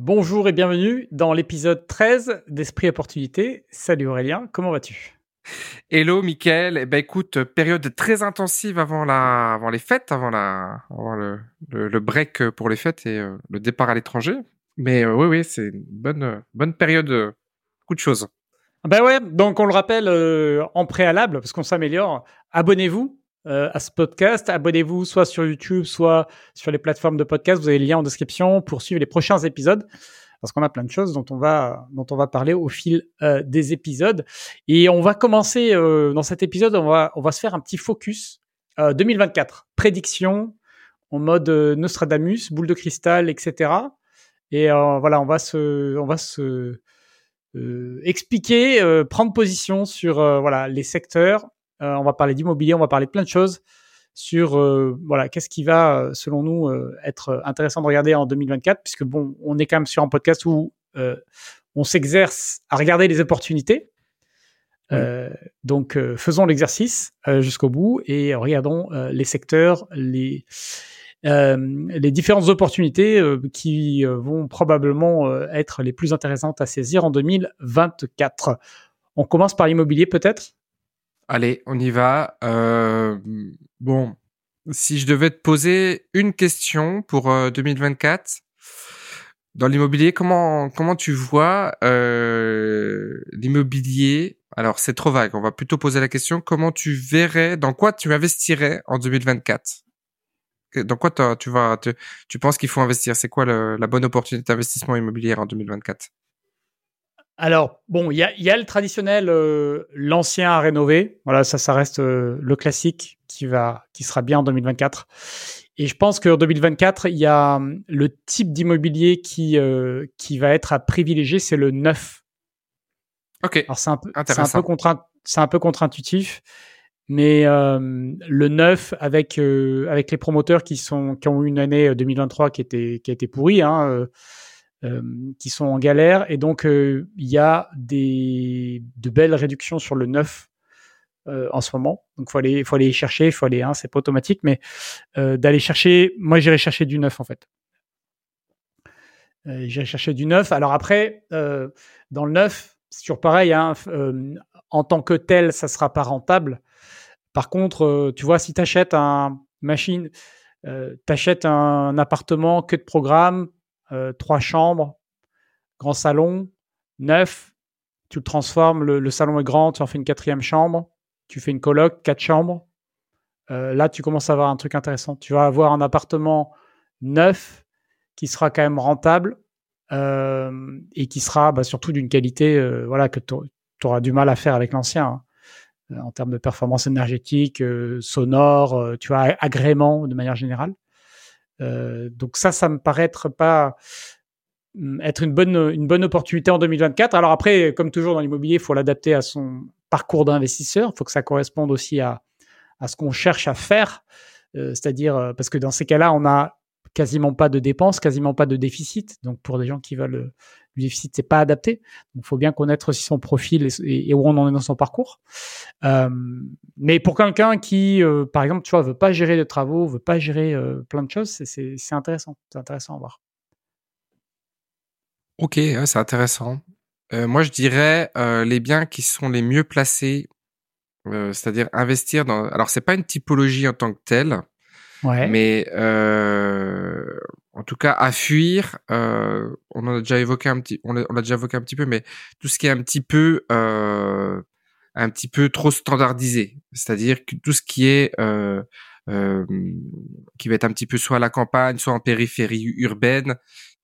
Bonjour et bienvenue dans l'épisode 13 d'Esprit Opportunité. Salut Aurélien, comment vas-tu? Hello Mickaël, eh ben écoute, période très intensive avant la, avant les fêtes, avant la, avant le, le, break pour les fêtes et euh, le départ à l'étranger. Mais euh, oui, oui, c'est une bonne, bonne période, euh, beaucoup de choses. Ben ouais, donc on le rappelle en préalable parce qu'on s'améliore. Abonnez-vous à ce podcast, abonnez-vous soit sur YouTube, soit sur les plateformes de podcast. Vous avez le lien en description pour suivre les prochains épisodes parce qu'on a plein de choses dont on va dont on va parler au fil euh, des épisodes. Et on va commencer euh, dans cet épisode, on va on va se faire un petit focus 2024, euh, prédiction en mode Nostradamus, boule de cristal, etc. Et voilà, on va se on va se expliquer, prendre position sur voilà les secteurs. On va parler d'immobilier, on va parler de plein de choses sur euh, voilà qu'est-ce qui va euh, selon nous euh, être intéressant de regarder en 2024 puisque bon on est quand même sur un podcast où on s'exerce à regarder les opportunités. Donc faisons l'exercice jusqu'au bout et regardons les secteurs les les différentes opportunités qui vont probablement être les plus intéressantes à saisir en 2024. On commence par l'immobilier peut-être? Allez, on y va. Euh, bon, si je devais te poser une question pour 2024 euh, dans l'immobilier, comment comment tu vois euh, l'immobilier? Alors c'est trop vague. On va plutôt poser la question comment tu verrais, dans quoi tu investirais en 2024 Dans quoi tu vas, tu, penses qu'il faut investir? C'est quoi la bonne opportunité d'investissement immobilier en 2024 alors, bon, il y a, le traditionnel, euh, l'ancien à rénover. Voilà, ça, ça reste euh, le classique qui va, qui sera bien en 2024. Et je pense qu'en 2024, il y a hum, le type d'immobilier qui, euh, qui va être à privilégier, c'est le neuf. Ok. Alors, c'est un peu, c'est un peu contraint, c'est un peu contre-intuitif, mais le neuf avec avec les promoteurs qui sont qui ont eu une année 2023 qui était qui a été pourrie. Hein, euh, qui sont en galère. Et donc, euh, il y a des, de belles réductions sur le neuf euh, en ce moment. Donc, faut aller, faut aller chercher, il faut aller, hein, c'est pas automatique, mais d'aller chercher. Moi, j'irai chercher du neuf en fait. j'irai chercher du neuf. Alors après, dans le neuf, c'est toujours pareil. Hein, en tant que tel, ça sera pas rentable. Par contre, tu vois, si tu achètes un machine, tu achètes un appartement que de programme, euh, trois chambres, grand salon, neuf. Tu le transformes, le, salon est grand, tu en fais une quatrième chambre, tu fais une coloc, quatre chambres. Euh, là, tu commences à avoir un truc intéressant. Tu vas avoir un appartement neuf qui sera quand même rentable euh, et qui sera bah, surtout d'une qualité voilà, que tu auras du mal à faire avec l'ancien. Hein. en termes de performance énergétique, sonore, tu vois, agrément de manière générale. Euh, donc ça, ça me paraît être pas mm, être une bonne une bonne opportunité en 2024. Alors après, comme toujours dans l'immobilier, il faut l'adapter à son parcours d'investisseur. Il faut que ça corresponde aussi à à ce qu'on cherche à faire. Euh, c'est-à-dire euh, parce que dans ces cas-là, on a quasiment pas de dépenses, quasiment pas de déficit. Donc pour des gens qui veulent du déficit, c'est pas adapté. Donc il faut bien connaître aussi son profil et, où on en est dans son parcours. Euh, mais pour quelqu'un qui, euh, par exemple, tu vois, veut pas gérer de travaux, veut pas gérer euh, plein de choses, c'est intéressant. C'est intéressant à voir. Ok, c'est intéressant. moi, je dirais les biens qui sont les mieux placés, c'est-à-dire investir dans. Alors, c'est pas une typologie en tant que telle. Ouais. Mais en tout cas, à fuir, euh, on en a déjà évoqué un petit, on l'a déjà évoqué un petit peu, mais tout ce qui est un petit peu, euh, un petit peu trop standardisé, c'est-à-dire que tout ce qui est euh, qui va être un petit peu soit à la campagne, soit en périphérie urbaine,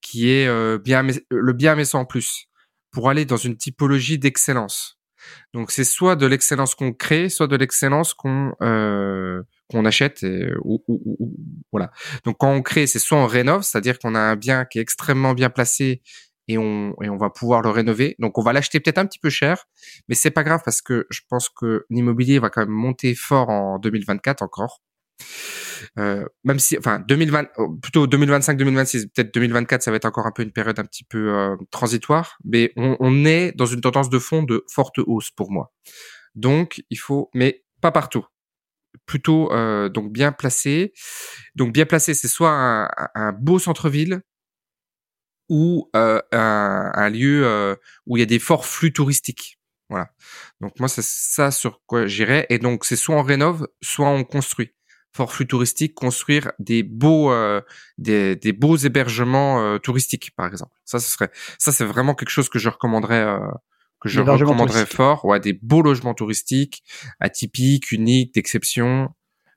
qui est bien le bien mais sans plus, pour aller dans une typologie d'excellence. Donc c'est soit de l'excellence qu'on crée, soit de l'excellence qu'on qu'on achète voilà. Donc quand on crée, c'est soit on rénove, c'est-à-dire qu'on a un bien qui est extrêmement bien placé et on et on va pouvoir le rénover. Donc on va l'acheter peut-être un petit peu cher, mais c'est pas grave parce que je pense que l'immobilier va quand même monter fort en 2024 encore. Euh, même si, enfin, 2020, plutôt 2025, 2026, peut-être 2024, ça va être encore un peu une période un petit peu euh, transitoire, mais on, est dans une tendance de fond de forte hausse pour moi. Donc, il faut, mais pas partout plutôt euh, donc bien placé. Donc bien placé, c'est soit un, beau centre-ville, ou un, un, lieu où il y a des forts flux touristiques. Voilà. Donc moi c'est ça sur quoi j'irais et donc c'est soit on rénove, soit on construit. Fort flux touristique, construire des beaux des, des, beaux hébergements touristiques par exemple. Ça ce serait ça c'est vraiment quelque chose que je recommanderais que je recommanderais fort. Ouais, des beaux logements touristiques, atypiques, uniques, d'exception,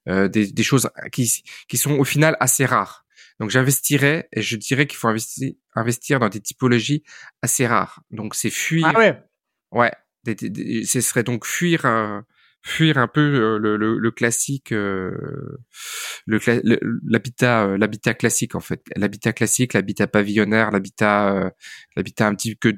euh, des, des, choses qui, qui sont au final assez rares. Donc j'investirais et je dirais qu'il faut investir, investir dans des typologies assez rares. Donc c'est fuir. Ah ouais. Ouais. ce serait donc fuir. Euh, fuir un peu euh, le, le, le classique, euh, le l'habitat, l'habitat classique en fait, l'habitat classique, l'habitat pavillonnaire, l'habitat, l'habitat un petit peu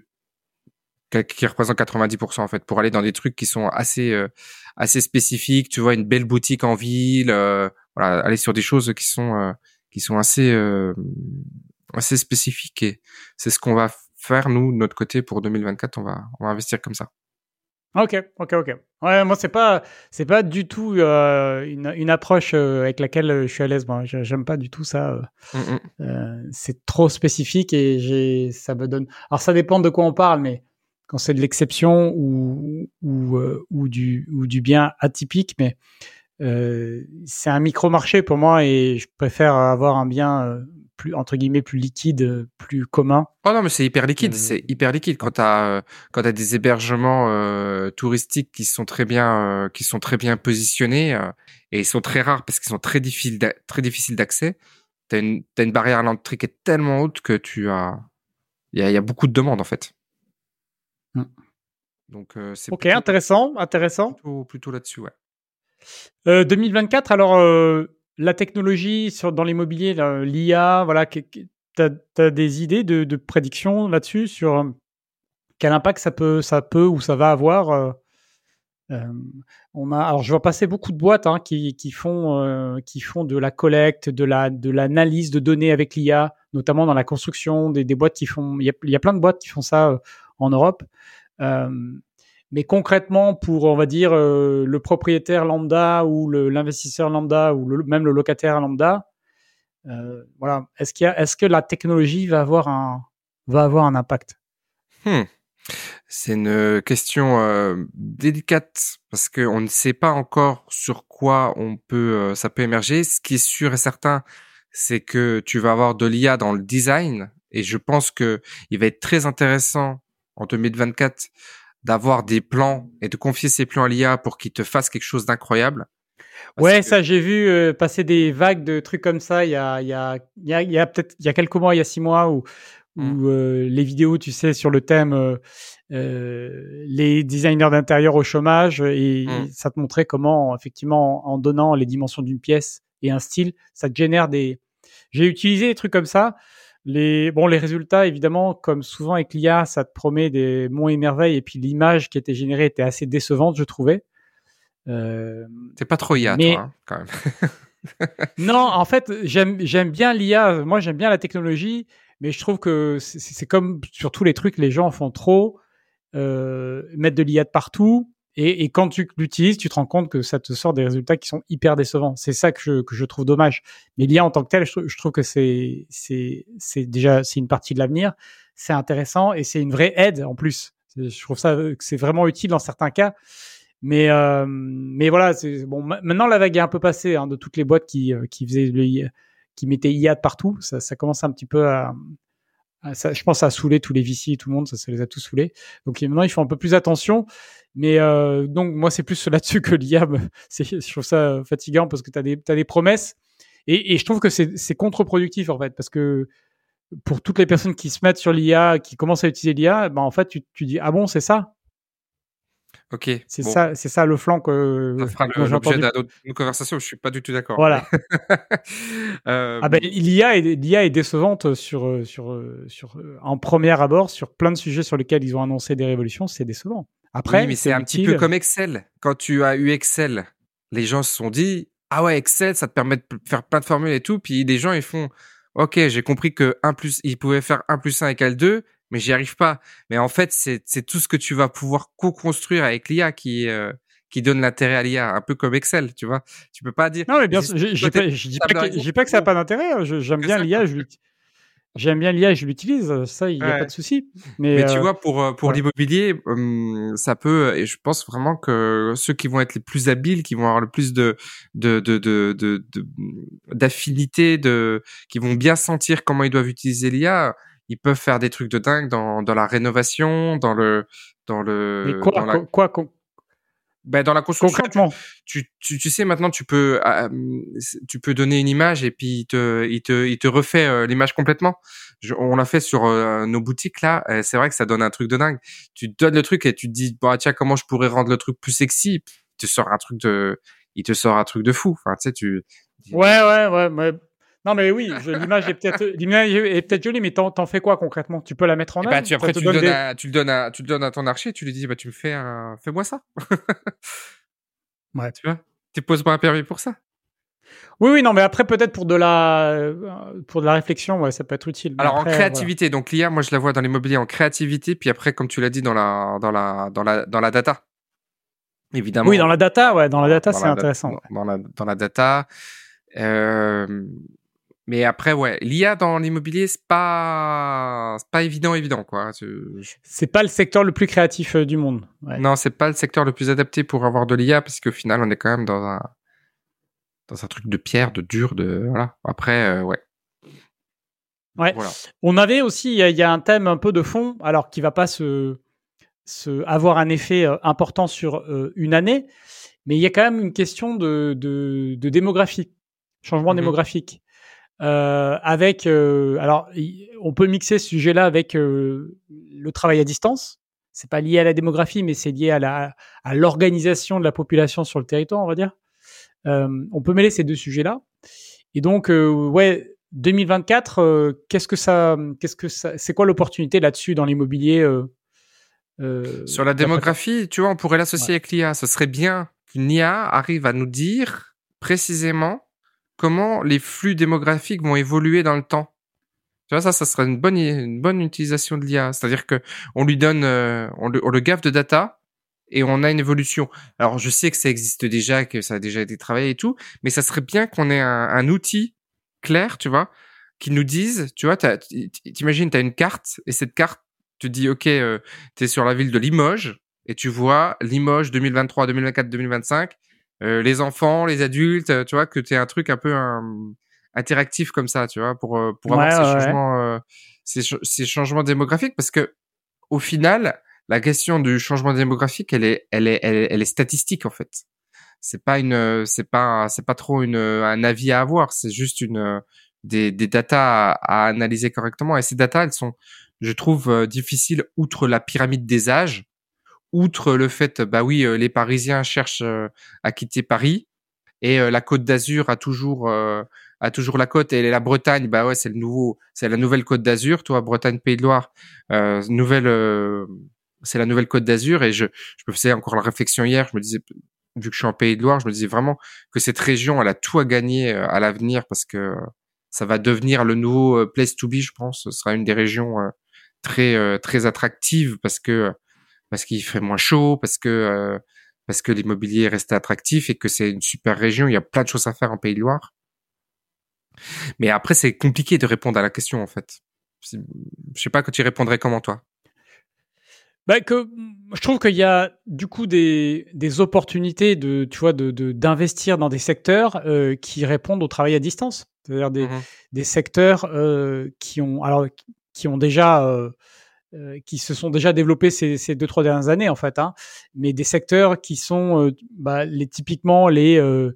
qui représente 90% en fait pour aller dans des trucs qui sont assez euh, assez spécifiques tu vois une belle boutique en ville euh, voilà aller sur des choses qui sont euh, qui sont assez assez spécifiques et c'est ce qu'on va faire nous de notre côté pour 2024 on va on va investir comme ça Ok, ok, ok. Ouais, moi c'est pas c'est pas du tout une, une, approche avec laquelle je suis à l'aise. Moi, j'aime pas du tout ça. Mmh, mmh. c'est trop spécifique et j'ai ça me donne. Alors ça dépend de quoi on parle, mais quand c'est de l'exception ou, ou, euh, ou, du, ou du bien atypique, mais euh, c'est un micro-marché pour moi et je préfère avoir un bien euh, plus entre guillemets plus liquide, plus commun. Oh non, mais c'est hyper liquide, c'est hyper liquide quand tu as quand as des hébergements touristiques qui sont très bien qui sont très bien positionnés et ils sont très rares parce qu'ils sont très difficiles très difficiles d'accès. Tu as une as une barrière à l'entrée qui est tellement haute que tu as il y a beaucoup de demandes en fait. Mmh. Donc, euh, c'est ok, intéressant, intéressant. Plutôt, là-dessus, ouais. 2024, euh, alors euh, la technologie sur, dans l'immobilier, l'IA, voilà, tu as, des idées de, de prédiction là-dessus sur quel impact ça peut, ça peut ou ça va avoir on a, alors je vois passer beaucoup de boîtes hein, qui, qui, font, qui font de la collecte, de la, de l'analyse de données avec l'IA, notamment dans la construction, des, des boîtes qui font, il y, a, il y, a, plein de boîtes qui font ça en Europe. Euh, mais concrètement, pour on va dire euh, le propriétaire lambda ou l'investisseur lambda ou même le locataire lambda, euh, voilà, est-ce que la technologie va avoir un va avoir un impact? Hmm. C'est une question délicate parce qu'on ne sait pas encore sur quoi on peut, ça peut émerger. Ce qui est sûr et certain, c'est que tu vas avoir de l'IA dans le design et je pense que il va être très intéressant en 2024 d'avoir des plans et de confier ces plans à l'IA pour qu'il te fasse quelque chose d'incroyable. Ouais, ça j'ai vu euh, passer des vagues de trucs comme ça il y a il y a il y a, il y a peut-être il y a quelques mois, il y a six mois où où mmh. euh, les vidéos, tu sais, sur le thème euh, euh les designers d'intérieur au chômage et, mmh. ça te montrait comment effectivement en, donnant les dimensions d'une pièce et un style, ça te génère des. J'ai utilisé des trucs comme ça. Les, bon, les résultats, évidemment, comme souvent avec l'IA, ça te promet des monts et merveilles, et puis l'image qui était générée était assez décevante, je trouvais. Euh, C'est pas trop IA, toi, hein, quand même. non, en fait, j'aime bien l'IA. Moi, j'aime bien la technologie, mais je trouve que c'est comme sur tous les trucs, les gens font trop, euh, mettre de l'IA de partout. Et, quand tu l'utilises, tu te rends compte que ça te sort des résultats qui sont hyper décevants. C'est ça que je, trouve dommage. Mais l'IA en tant que tel, je, trouve que c'est déjà c'est une partie de l'avenir. C'est intéressant et c'est une vraie aide en plus. Je trouve ça que c'est vraiment utile dans certains cas. Mais euh, voilà, bon. Maintenant la vague est un peu passée hein, de toutes les boîtes qui euh, mettaient IA partout. Ça commence un petit peu à, ça, je pense que ça tous les VC, tout le monde, ça, ça les a tous saoulés. Donc maintenant, ils font un peu plus attention. Mais euh, donc moi, c'est plus là-dessus que l'IA. Je trouve ça fatigant parce que tu as des promesses. Et, et je trouve que c'est contre-productif, en fait, parce que pour toutes les personnes qui se mettent sur l'IA, qui commencent à utiliser l'IA, ben en fait, tu, tu dis, ah bon, c'est ça? Ok. C'est ça, c'est ça le flanc que. Ça fera l'objet d'une conversation. Je suis pas du tout d'accord. Voilà. euh... Ah ben l'IA est, l'IA est décevante sur sur sur en premier abord sur plein de sujets sur lesquels ils ont annoncé des révolutions. C'est décevant. Après, oui, mais c'est un petit peu comme Excel. Quand tu as eu Excel, les gens se sont dit ah ouais Excel, ça te permet de faire plein de formules et tout. Puis les gens ils font ok, j'ai compris que 1 plus, ils pouvaient faire 1 plus 1 égale 2, mais j'y arrive pas. Mais en fait, c'est c'est tout ce que tu vas pouvoir co-construire avec l'IA qui euh, qui donne l'intérêt à l'IA, un peu comme Excel, tu vois. Tu peux pas dire. Non, mais bien sûr, je dis pas, que, pas que ça n'a pas d'intérêt. Hein. J'aime bien l'IA. Je, J'aime bien l'IA, je l'utilise, ça, il n'y a pas de souci. Mais, tu vois, pour pour l'immobilier, ça peut, et je pense vraiment que ceux qui vont être les plus habiles, qui vont avoir le plus de de de de d'affinité, de, de, qui vont bien sentir comment ils doivent utiliser l'IA, ils peuvent faire des trucs de dingue dans dans la rénovation, dans le dans le. Mais quoi, dans quoi, quoi, ben dans la construction, concrètement, tu, tu, tu, sais maintenant tu peux euh, tu peux donner une image et puis il te il te il te refait euh, l'image complètement. on l'a fait sur euh, nos boutiques là, c'est vrai que ça donne un truc de dingue. Tu donnes le truc et tu te dis bon tiens comment je pourrais rendre le truc plus sexy, il te sort un truc de il te sort un truc de fou. Enfin tu sais tu Ouais ouais ouais mais non, mais oui, l'image est peut-être l'image est peut-être jolie, mais t'en, fais quoi concrètement? Tu peux la mettre en œuvre? bah, tu, Après, tu, le donnes à, tu le donnes à, tu le donnes à ton archer, tu lui dis, bah, tu me fais un, fais-moi ça. ouais. Tu vois? Tu poses pas un permis pour ça? Oui, oui, non, mais après peut-être pour de la, euh, pour de la réflexion, ouais, ça peut être utile. Alors en créativité, donc l'IA, moi je la vois dans l'immobilier en créativité, puis après, comme tu l'as dit, dans la, dans la, dans la, dans la data. Évidemment. Oui, dans la data, ouais, dans la data, c'est intéressant. Dans, la, dans la data. Euh, mais après, ouais, l'IA dans l'immobilier, c'est pas, pas évident, évident, quoi. C'est pas le secteur le plus créatif euh, du monde. Ouais. Non, c'est pas le secteur le plus adapté pour avoir de l'IA parce qu'au final, on est quand même dans un, dans un truc de pierre, de dur, de, voilà. Après, euh, ouais. Ouais. Voilà. On avait aussi, il y, a un thème un peu de fond, alors qui va pas se, se avoir un effet euh, important sur une année, mais il y a quand même une question de, de, de démographie, changement mmh démographique. Euh, avec, euh, alors, on peut mixer ce sujet-là avec euh, le travail à distance. C'est pas lié à la démographie, mais c'est lié à la à l'organisation de la population sur le territoire, on va dire. on peut mêler ces deux sujets-là. Et donc, ouais, 2024, qu'est-ce que ça, qu'est-ce que ça, c'est quoi l'opportunité là-dessus dans l'immobilier Sur la démographie, tu vois, on pourrait l'associer avec l'IA. Ce serait bien qu'une IA arrive à nous dire précisément comment les flux démographiques vont évoluer dans le temps? Tu vois, ça, ça serait une bonne, une bonne utilisation de l'IA. C'est-à-dire que on lui donne, euh, on, le, on, le, gaffe de data et on a une évolution. Alors, je sais que ça existe déjà, que ça a déjà été travaillé et tout, mais ça serait bien qu'on ait un, un, outil clair, tu vois, qui nous dise, tu vois, t'imagines, tu as une carte et cette carte te dit, OK, euh, tu es sur la ville de Limoges et tu vois Limoges 2023, 2024, 2025 euh, les enfants, les adultes, euh, tu vois, que tu un truc un peu interactif comme ça, tu vois, pour, euh, pour avoir ces, changements, ces, ces, changements démographiques. Parce que au final, la question du changement démographique, elle est, elle est, elle est, statistique en fait. C'est pas une, c'est pas, c'est pas trop une, un avis à avoir. C'est juste une, des, des datas à, à, analyser correctement. Et ces datas, elles sont, je trouve, difficiles outre la pyramide des âges outre le fait, bah oui, euh, les Parisiens cherchent euh, à quitter Paris et euh, la Côte d'Azur a toujours a toujours la côte et la Bretagne, bah ouais, c'est le nouveau, c'est la nouvelle Côte d'Azur, toi, Bretagne, Pays de Loire, nouvelle, c'est la nouvelle Côte d'Azur et je, je me faisais encore la réflexion hier, je me disais, vu que je suis en Pays de Loire, je me disais vraiment que cette région, elle a tout à gagner à l'avenir parce que ça va devenir le nouveau place to be, je pense. Ce sera une des régions très très attractives parce que parce qu'il ferait moins chaud, parce que euh, parce que l'immobilier reste attractif et que c'est une super région. Il y a plein de choses à faire en Pays de Loire. Mais après, c'est compliqué de répondre à la question en fait. Je sais pas que tu répondrais comment toi? Bah, que je trouve qu'il y a du coup des, des opportunités de tu vois de d'investir dans des secteurs euh, qui répondent au travail à distance, c'est-à-dire des, mmh des secteurs euh, qui ont alors qui ont déjà euh, euh, qui se sont déjà développés ces, deux trois dernières années en fait, hein, mais des secteurs qui sont euh, bah, les typiquement les euh,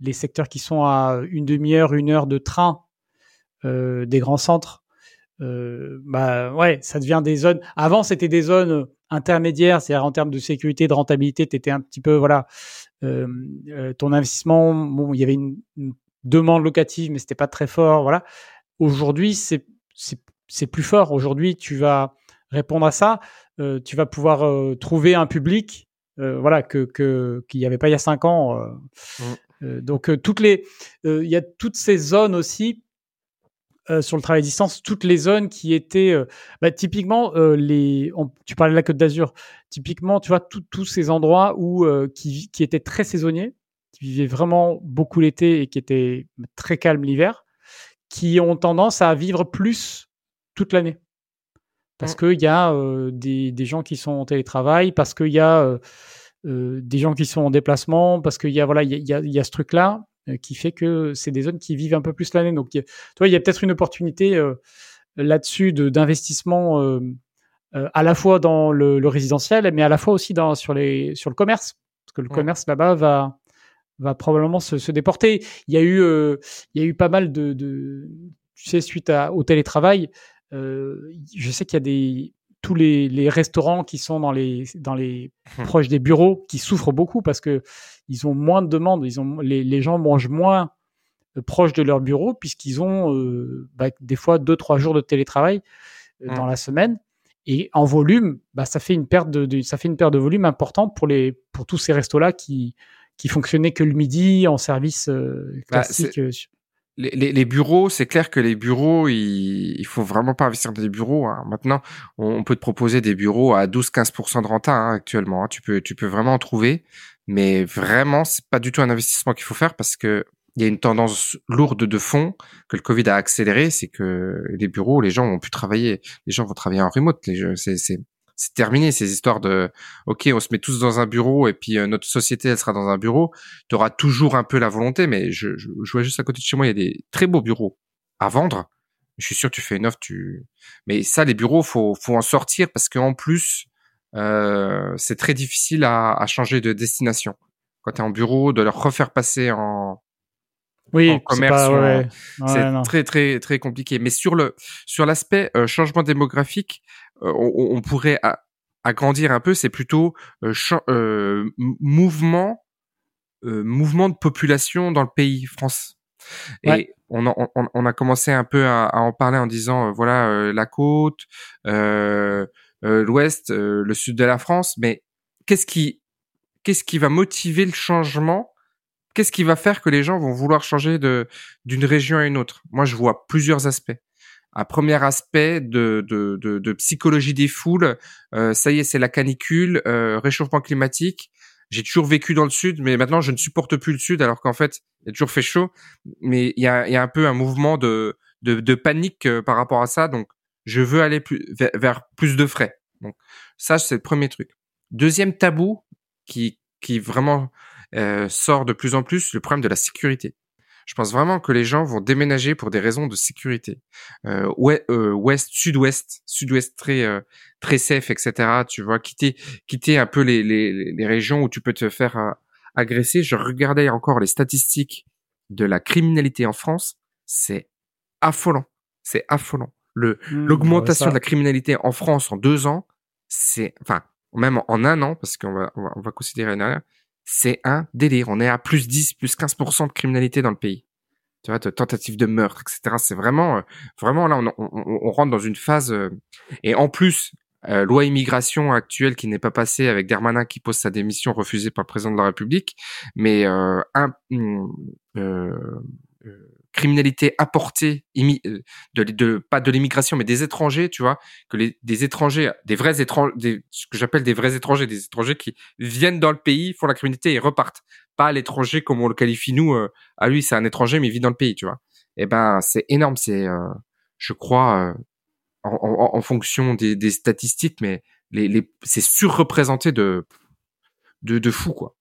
les secteurs qui sont à une demi-heure, une heure de train des grands centres. bah ouais, ça devient des zones. Avant, c'était des zones intermédiaires, c'est-à-dire en termes de sécurité, de rentabilité, tu étais un petit peu voilà, ton investissement. Bon, il y avait une, une demande locative, mais c'était pas très fort, voilà. Aujourd'hui, c'est c'est plus fort. Aujourd'hui, tu vas répondre à ça, euh, tu vas pouvoir euh, trouver un public, euh, voilà, que qu'il n'y avait pas il y a cinq ans. Mmh. donc toutes les, il y a toutes ces zones aussi sur le travail à distance, toutes les zones qui étaient, bah, typiquement les, tu parlais de la Côte d'Azur, typiquement, tu vois, tous ces endroits où qui, qui étaient très saisonniers, qui vivaient vraiment beaucoup l'été et qui étaient très calmes l'hiver, qui ont tendance à vivre plus toute l'année. Parce mmh. qu'il y a des, des, gens qui sont en télétravail, parce qu'il y a des gens qui sont en déplacement, parce qu'il y a voilà, il y a, y a, ce truc-là qui fait que c'est des zones qui vivent un peu plus l'année. Donc, toi, il y a peut-être une opportunité là-dessus d'investissement à la fois dans le, le, résidentiel, mais à la fois aussi dans, sur, les, sur le commerce. Parce que le commerce là-bas va, va probablement se, se, déporter. Il y a eu, il y a eu pas mal de, de tu sais, suite à, au télétravail, euh, je sais qu'il y a des tous les, les, restaurants qui sont dans les dans les hum. proches des bureaux qui souffrent beaucoup parce que ils ont moins de demandes, ils ont les, les gens mangent moins euh, proches de leur bureau puisqu'ils ont euh, bah, des fois deux trois jours de télétravail euh, dans hum. la semaine et en volume, bah, ça fait une perte de, de, ça fait une perte de volume importante pour les pour tous ces restos là qui qui fonctionnaient que le midi en service euh, bah, les, les, bureaux, c'est clair que les bureaux, il, il faut vraiment pas investir dans des bureaux. Hein. Maintenant, on, peut te proposer des bureaux à 12-15% de renta hein, actuellement. Hein. Tu peux, tu peux vraiment en trouver, mais vraiment, c'est pas du tout un investissement qu'il faut faire parce que il y a une tendance lourde de fond que le Covid a accéléré, c'est que les bureaux, les gens vont plus travailler, les gens vont travailler en remote. C'est, c'est, terminé ces histoires de ok on se met tous dans un bureau et puis euh, notre société elle sera dans un bureau. Tu auras toujours un peu la volonté mais je, je, vois juste à côté de chez moi il y a des très beaux bureaux à vendre. Je suis sûr que tu fais une offre tu mais ça les bureaux faut faut en sortir parce qu'en plus euh, c'est très difficile à, à, changer de destination. Quand tu es en bureau de leur refaire passer en oui, en commerce, c'est très très très compliqué. Mais sur le sur l'aspect euh, changement démographique, euh, on, pourrait agrandir un peu, c'est plutôt euh, euh mouvement, mouvement de population dans le pays France. Et on, on, a commencé un peu à, en parler en disant voilà la côte, l'ouest, le sud de la France, mais qu'est-ce qui qu'est-ce qui va motiver le changement? Qu'est-ce qui va faire que les gens vont vouloir changer de d'une région à une autre? Moi, je vois plusieurs aspects un premier aspect de, de, de, de psychologie des foules. Euh, ça y est, c'est la canicule, euh, réchauffement climatique. J'ai toujours vécu dans le sud, mais maintenant je ne supporte plus le sud, alors qu'en fait, il a toujours fait chaud. Mais il y a, y a un peu un mouvement de, de, panique euh, par rapport à ça. Donc, je veux aller plus, vers, plus de frais. Donc, ça, c'est le premier truc. Deuxième tabou qui, qui vraiment euh, sort de plus en plus, le problème de la sécurité. Je pense vraiment que les gens vont déménager pour des raisons de sécurité. Euh, euh ouest, sud-ouest, sud-ouest très euh, très safe, etc. Tu vois, quitter quitter un peu les, les, les régions où tu peux te faire euh, agresser. Je regardais encore les statistiques de la criminalité en France. C'est affolant. C'est affolant. Le mmh, l'augmentation de la criminalité en France en deux ans, c'est enfin même en un an parce qu'on va, on va considérer une c'est un délire. On est à plus 10, plus 15% de criminalité dans le pays. Tu vois, de tentatives de meurtre, etc. C'est vraiment, euh, vraiment là, on, on, rentre dans une phase. Euh, et en plus, euh, loi immigration actuelle qui n'est pas passée avec Dermanin qui pose sa démission refusée par le président de la République, mais un, criminalité apportée euh, de, pas de l'immigration mais des étrangers tu vois que les des étrangers des vrais étrangers des, ce que j'appelle des vrais étrangers des étrangers qui viennent dans le pays font la criminalité et repartent. Pas l'étranger comme on le qualifie nous euh, à lui c'est un étranger mais il vit dans le pays tu vois. Et eh ben c'est énorme c'est euh, je crois en, fonction des, statistiques mais les c'est surreprésenté de de de fou quoi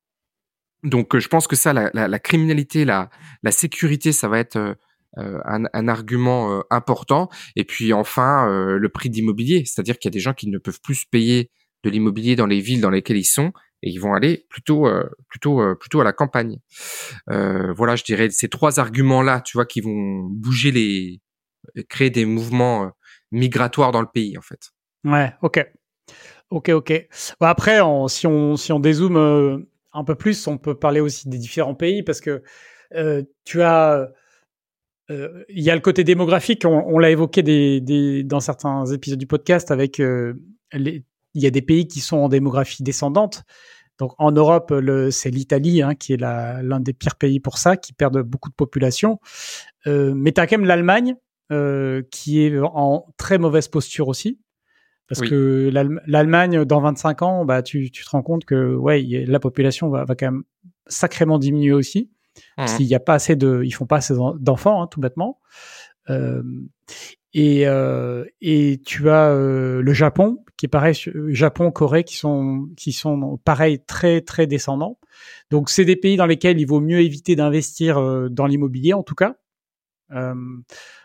donc, euh, je pense que ça, la, la, la criminalité, la, la, sécurité, ça va être euh, euh, un, un, argument important. Et puis, enfin, le prix d'immobilier, c'est-à-dire qu'il y a des gens qui ne peuvent plus payer de l'immobilier dans les villes dans lesquelles ils sont et ils vont aller plutôt plutôt plutôt à la campagne. voilà, je dirais ces trois arguments-là, tu vois, qui vont bouger les créer des mouvements migratoires dans le pays, en fait. Ouais, ok. Ok, ok. Bon, après, si on si on dézoome un peu plus, on peut parler aussi des différents pays parce que euh, tu as, euh, il y a le côté démographique, on, l'a évoqué dans certains épisodes du podcast avec, euh, il y a des pays qui sont en démographie descendante. Donc en Europe, c'est l'Italie hein, qui est l'un des pires pays pour ça, qui perd beaucoup de population. Mais tu as quand même l'Allemagne qui est en très mauvaise posture aussi. Parce que l'Allemagne, dans 25 ans, bah, tu, tu, te rends compte que ouais, la population va, va quand même sacrément diminuer aussi. Mmh. Parce qu'il n'y a pas assez de, ils font pas assez d'enfants, hein, tout bêtement. Euh, Et, et tu as le Japon, qui est pareil, Japon, Corée, qui sont, qui sont pareil, très, très descendants. Donc, c'est des pays dans lesquels il vaut mieux éviter d'investir dans l'immobilier, en tout cas.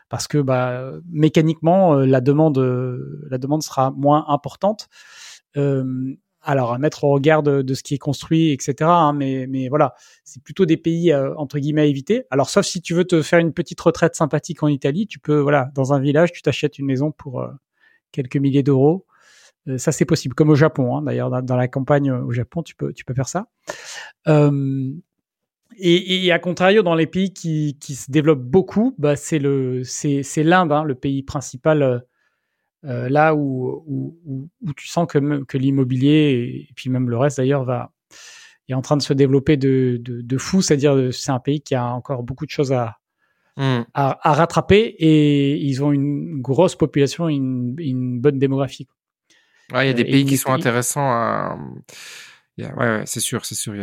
Parce que bah, mécaniquement, la demande, la demande sera moins importante. Euh, alors à mettre au regard de, ce qui est construit, etc. Hein, mais, mais voilà, c'est plutôt des pays euh, entre guillemets à éviter. Alors sauf si tu veux te faire une petite retraite sympathique en Italie, tu peux voilà dans un village, tu t'achètes une maison pour euh, quelques milliers d'euros. Euh, ça c'est possible, comme au Japon. Hein, D'ailleurs dans, la campagne au Japon, tu peux tu peux faire ça. Et, et, à contrario, dans les pays qui, qui se développent beaucoup, bah c'est l'Inde, hein, le pays principal euh, là où, où, où, tu sens que, que l'immobilier et, puis même le reste d'ailleurs va est en train de se développer de, de, de fou, c'est-à-dire c'est un pays qui a encore beaucoup de choses à, mmh. à, à, rattraper et ils ont une grosse population et une, une bonne démographie. Ouais, il y a des euh, pays qui sont intéressants à... ouais, ouais c'est sûr, c'est sûr.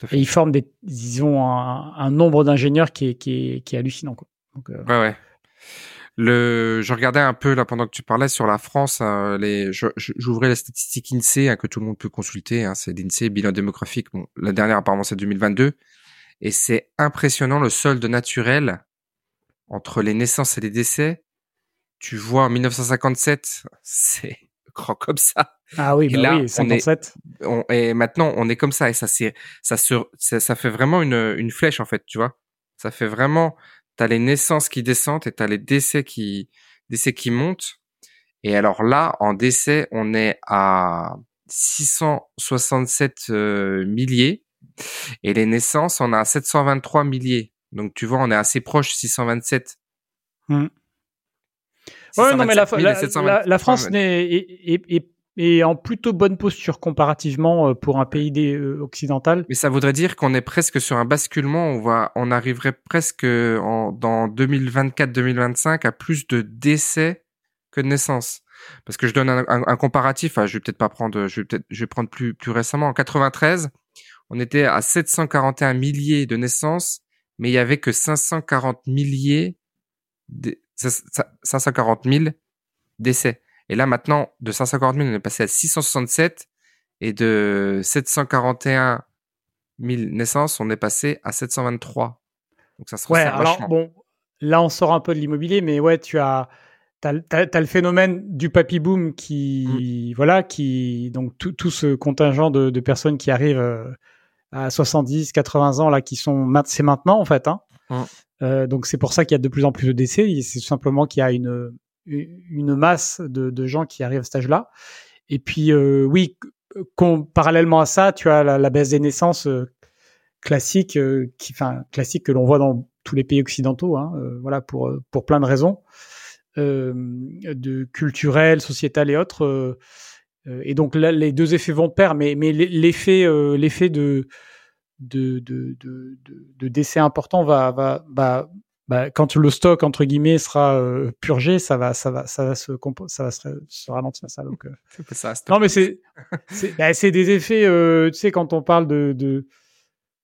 Tout à fait. Et ils forment des, ils ont un, un nombre d'ingénieurs qui est, qui est, qui est hallucinant. Quoi. Donc, euh... Ouais, ouais. Le, je regardais un peu là pendant que tu parlais sur la France. Hein, les, j'ouvrais la statistique Insee hein, que tout le monde peut consulter. Hein, c'est l'Insee bilan démographique. Bon, la dernière apparemment c'est 2022 et c'est impressionnant le solde naturel entre les naissances et les décès. Tu vois en 1957, c'est grand comme ça. Ah oui, bah oui, 57. On et maintenant on est comme ça et ça c'est ça se ça, ça fait vraiment une une flèche en fait, tu vois. Ça fait vraiment t'as les naissances qui descendent et t'as les décès qui décès qui montent. Et alors là, en décès, on est à 667 euh, milliers et les naissances, on a 723 milliers. Donc tu vois, on est assez proche 627. Mmh. Ouais, non, mais la, la, France n'est, est, en plutôt bonne posture comparativement euh, pour un pays des, euh, occidental. Mais ça voudrait dire qu'on est presque sur un basculement. On va, on arriverait presque en, dans 2024-2025 à plus de décès que de naissances. Parce que je donne un, un, comparatif. je vais peut-être pas prendre, je vais peut-être, je vais prendre plus plus récemment. En 93, on était à 741 milliers de naissances, mais il y avait que 540 milliers, de, 540 000 décès. Et là, maintenant, de 550 000, on est passé à 667. Et de 741 000 naissances, on est passé à 723. Donc ça se ouais, alors bon, là, on sort un peu de l'immobilier, mais ouais, tu as, as, le phénomène du papy boom qui, mm. voilà, qui, donc tout, ce contingent de, personnes qui arrivent euh, à 70, 80 ans, là, qui sont, c'est maintenant, en fait, hein. Mm. Euh, donc c'est pour ça qu'il y a de plus en plus de décès. C'est simplement qu'il y a une, une masse de, gens qui arrivent à cet âge-là. Et puis, euh, oui, parallèlement à ça, tu as la, baisse des naissances euh, classique, euh, qui, enfin, classique que l'on voit dans tous les pays occidentaux, hein, voilà, pour, pour plein de raisons, de culturelles, sociétales et autres. et donc là, les deux effets vont de pair, mais, mais l'effet, l'effet de, de, de, de, de, décès important va, va, va bah, quand le stock entre guillemets sera euh, purgé, ça va, ça va, ça va se, ça va se, ralentir ça. Donc, euh. ça, non, mais c'est, c'est, bah, c'est des effets. Euh, tu sais, quand on parle de, de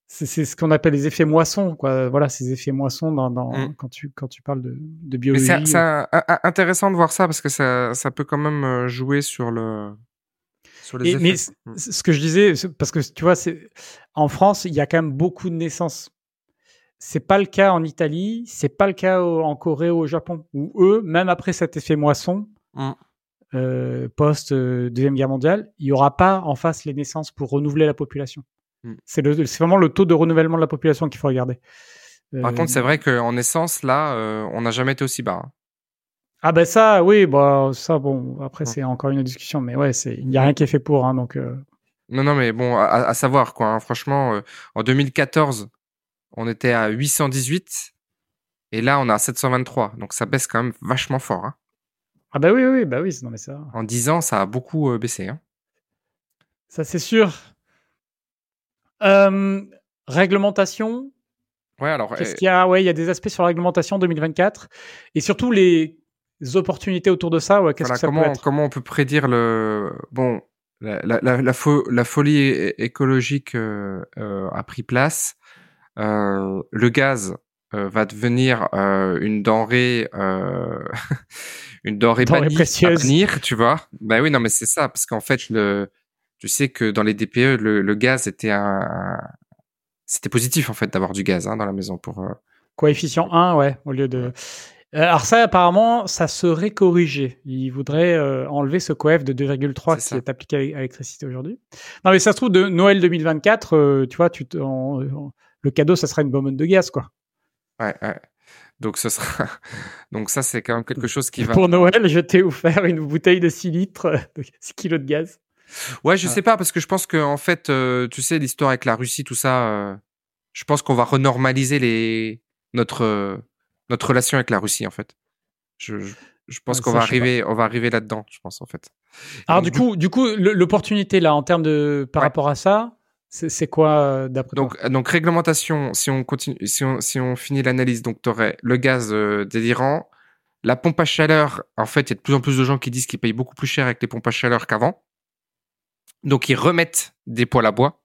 c'est, ce qu'on appelle les effets moissons, quoi. Voilà, ces effets moissons dans, dans mmh. quand tu quand tu parles de, de biologie. c'est, intéressant de voir ça parce que ça, ça peut quand même jouer sur le. Sur les effets. Mais mmh. ce que je disais, parce que tu vois, c'est en France, il y a quand même beaucoup de naissances c'est pas le cas en Italie, c'est pas le cas en Corée ou au Japon, où eux, même après cet effet moisson, mmh. euh, post euh, deuxième guerre mondiale, il y aura pas en face les naissances pour renouveler la population. Mmh. C'est vraiment le taux de renouvellement de la population qu'il faut regarder. Par contre, c'est euh, vrai qu'en naissance, là, on n'a jamais été aussi bas. Hein. Ah ben ça, oui, bah ça, bon, après mmh. c'est encore une discussion, mais ouais, c'est il n'y a rien qui est fait pour, hein, donc. Non, non, mais bon, à, savoir quoi. Hein, franchement, en 2014, on était à 818 et là on est à 723. Donc ça baisse quand même vachement fort. Hein. Ah bah oui, oui, bah oui, non mais ça. En 10 ans, ça a beaucoup euh, baissé. Hein. Ça c'est sûr. Euh, réglementation. Ouais, alors. Qu'est-ce euh, qu'il y a? Ouais, il y a des aspects sur la réglementation 2024 et surtout les opportunités autour de ça. Ouais, qu'est-ce que ça comment, peut être? comment on peut prédire le bon la, la, la, folie écologique a pris place. Euh, le gaz, va devenir une denrée, une denrée, denrée précieuse. à venir, tu vois. Ben oui, non, mais c'est ça, parce qu'en fait, le, tu sais que dans les DPE, le, gaz était un, c'était positif en fait d'avoir du gaz hein, dans la maison pour. Coefficient 1, ouais, au lieu de. Euh, alors ça, apparemment, ça serait corrigé. Il voudrait euh, enlever ce coef de 2,3 qui est appliqué à l'électricité aujourd'hui. Non, mais ça se trouve, de Noël 2024, euh, tu vois, tu le cadeau, ça sera une bonbonne de gaz, quoi. Ouais, ouais. Donc ce sera. Donc ça, c'est quand même quelque chose qui va. Pour Noël, je t'ai offert une bouteille de 6 litres, de 6 kilos de gaz. Ouais, je sais pas parce que je pense que en fait, tu sais, l'histoire avec la Russie, tout ça, je pense qu'on va renormaliser les notre notre relation avec la Russie en fait. Je, je, pense qu'on va arriver, on va arriver là-dedans, je pense en fait. Alors du coup, du coup, l'opportunité là en termes de par rapport à ça, c'est quoi euh, d'après donc, toi? Donc réglementation, si on continue, si on, si on finit l'analyse, donc tu aurais le gaz euh, délirant, la pompe à chaleur. En fait, il y a de plus en plus de gens qui disent qu'ils payent beaucoup plus cher avec les pompes à chaleur qu'avant. Donc ils remettent des poêles à bois.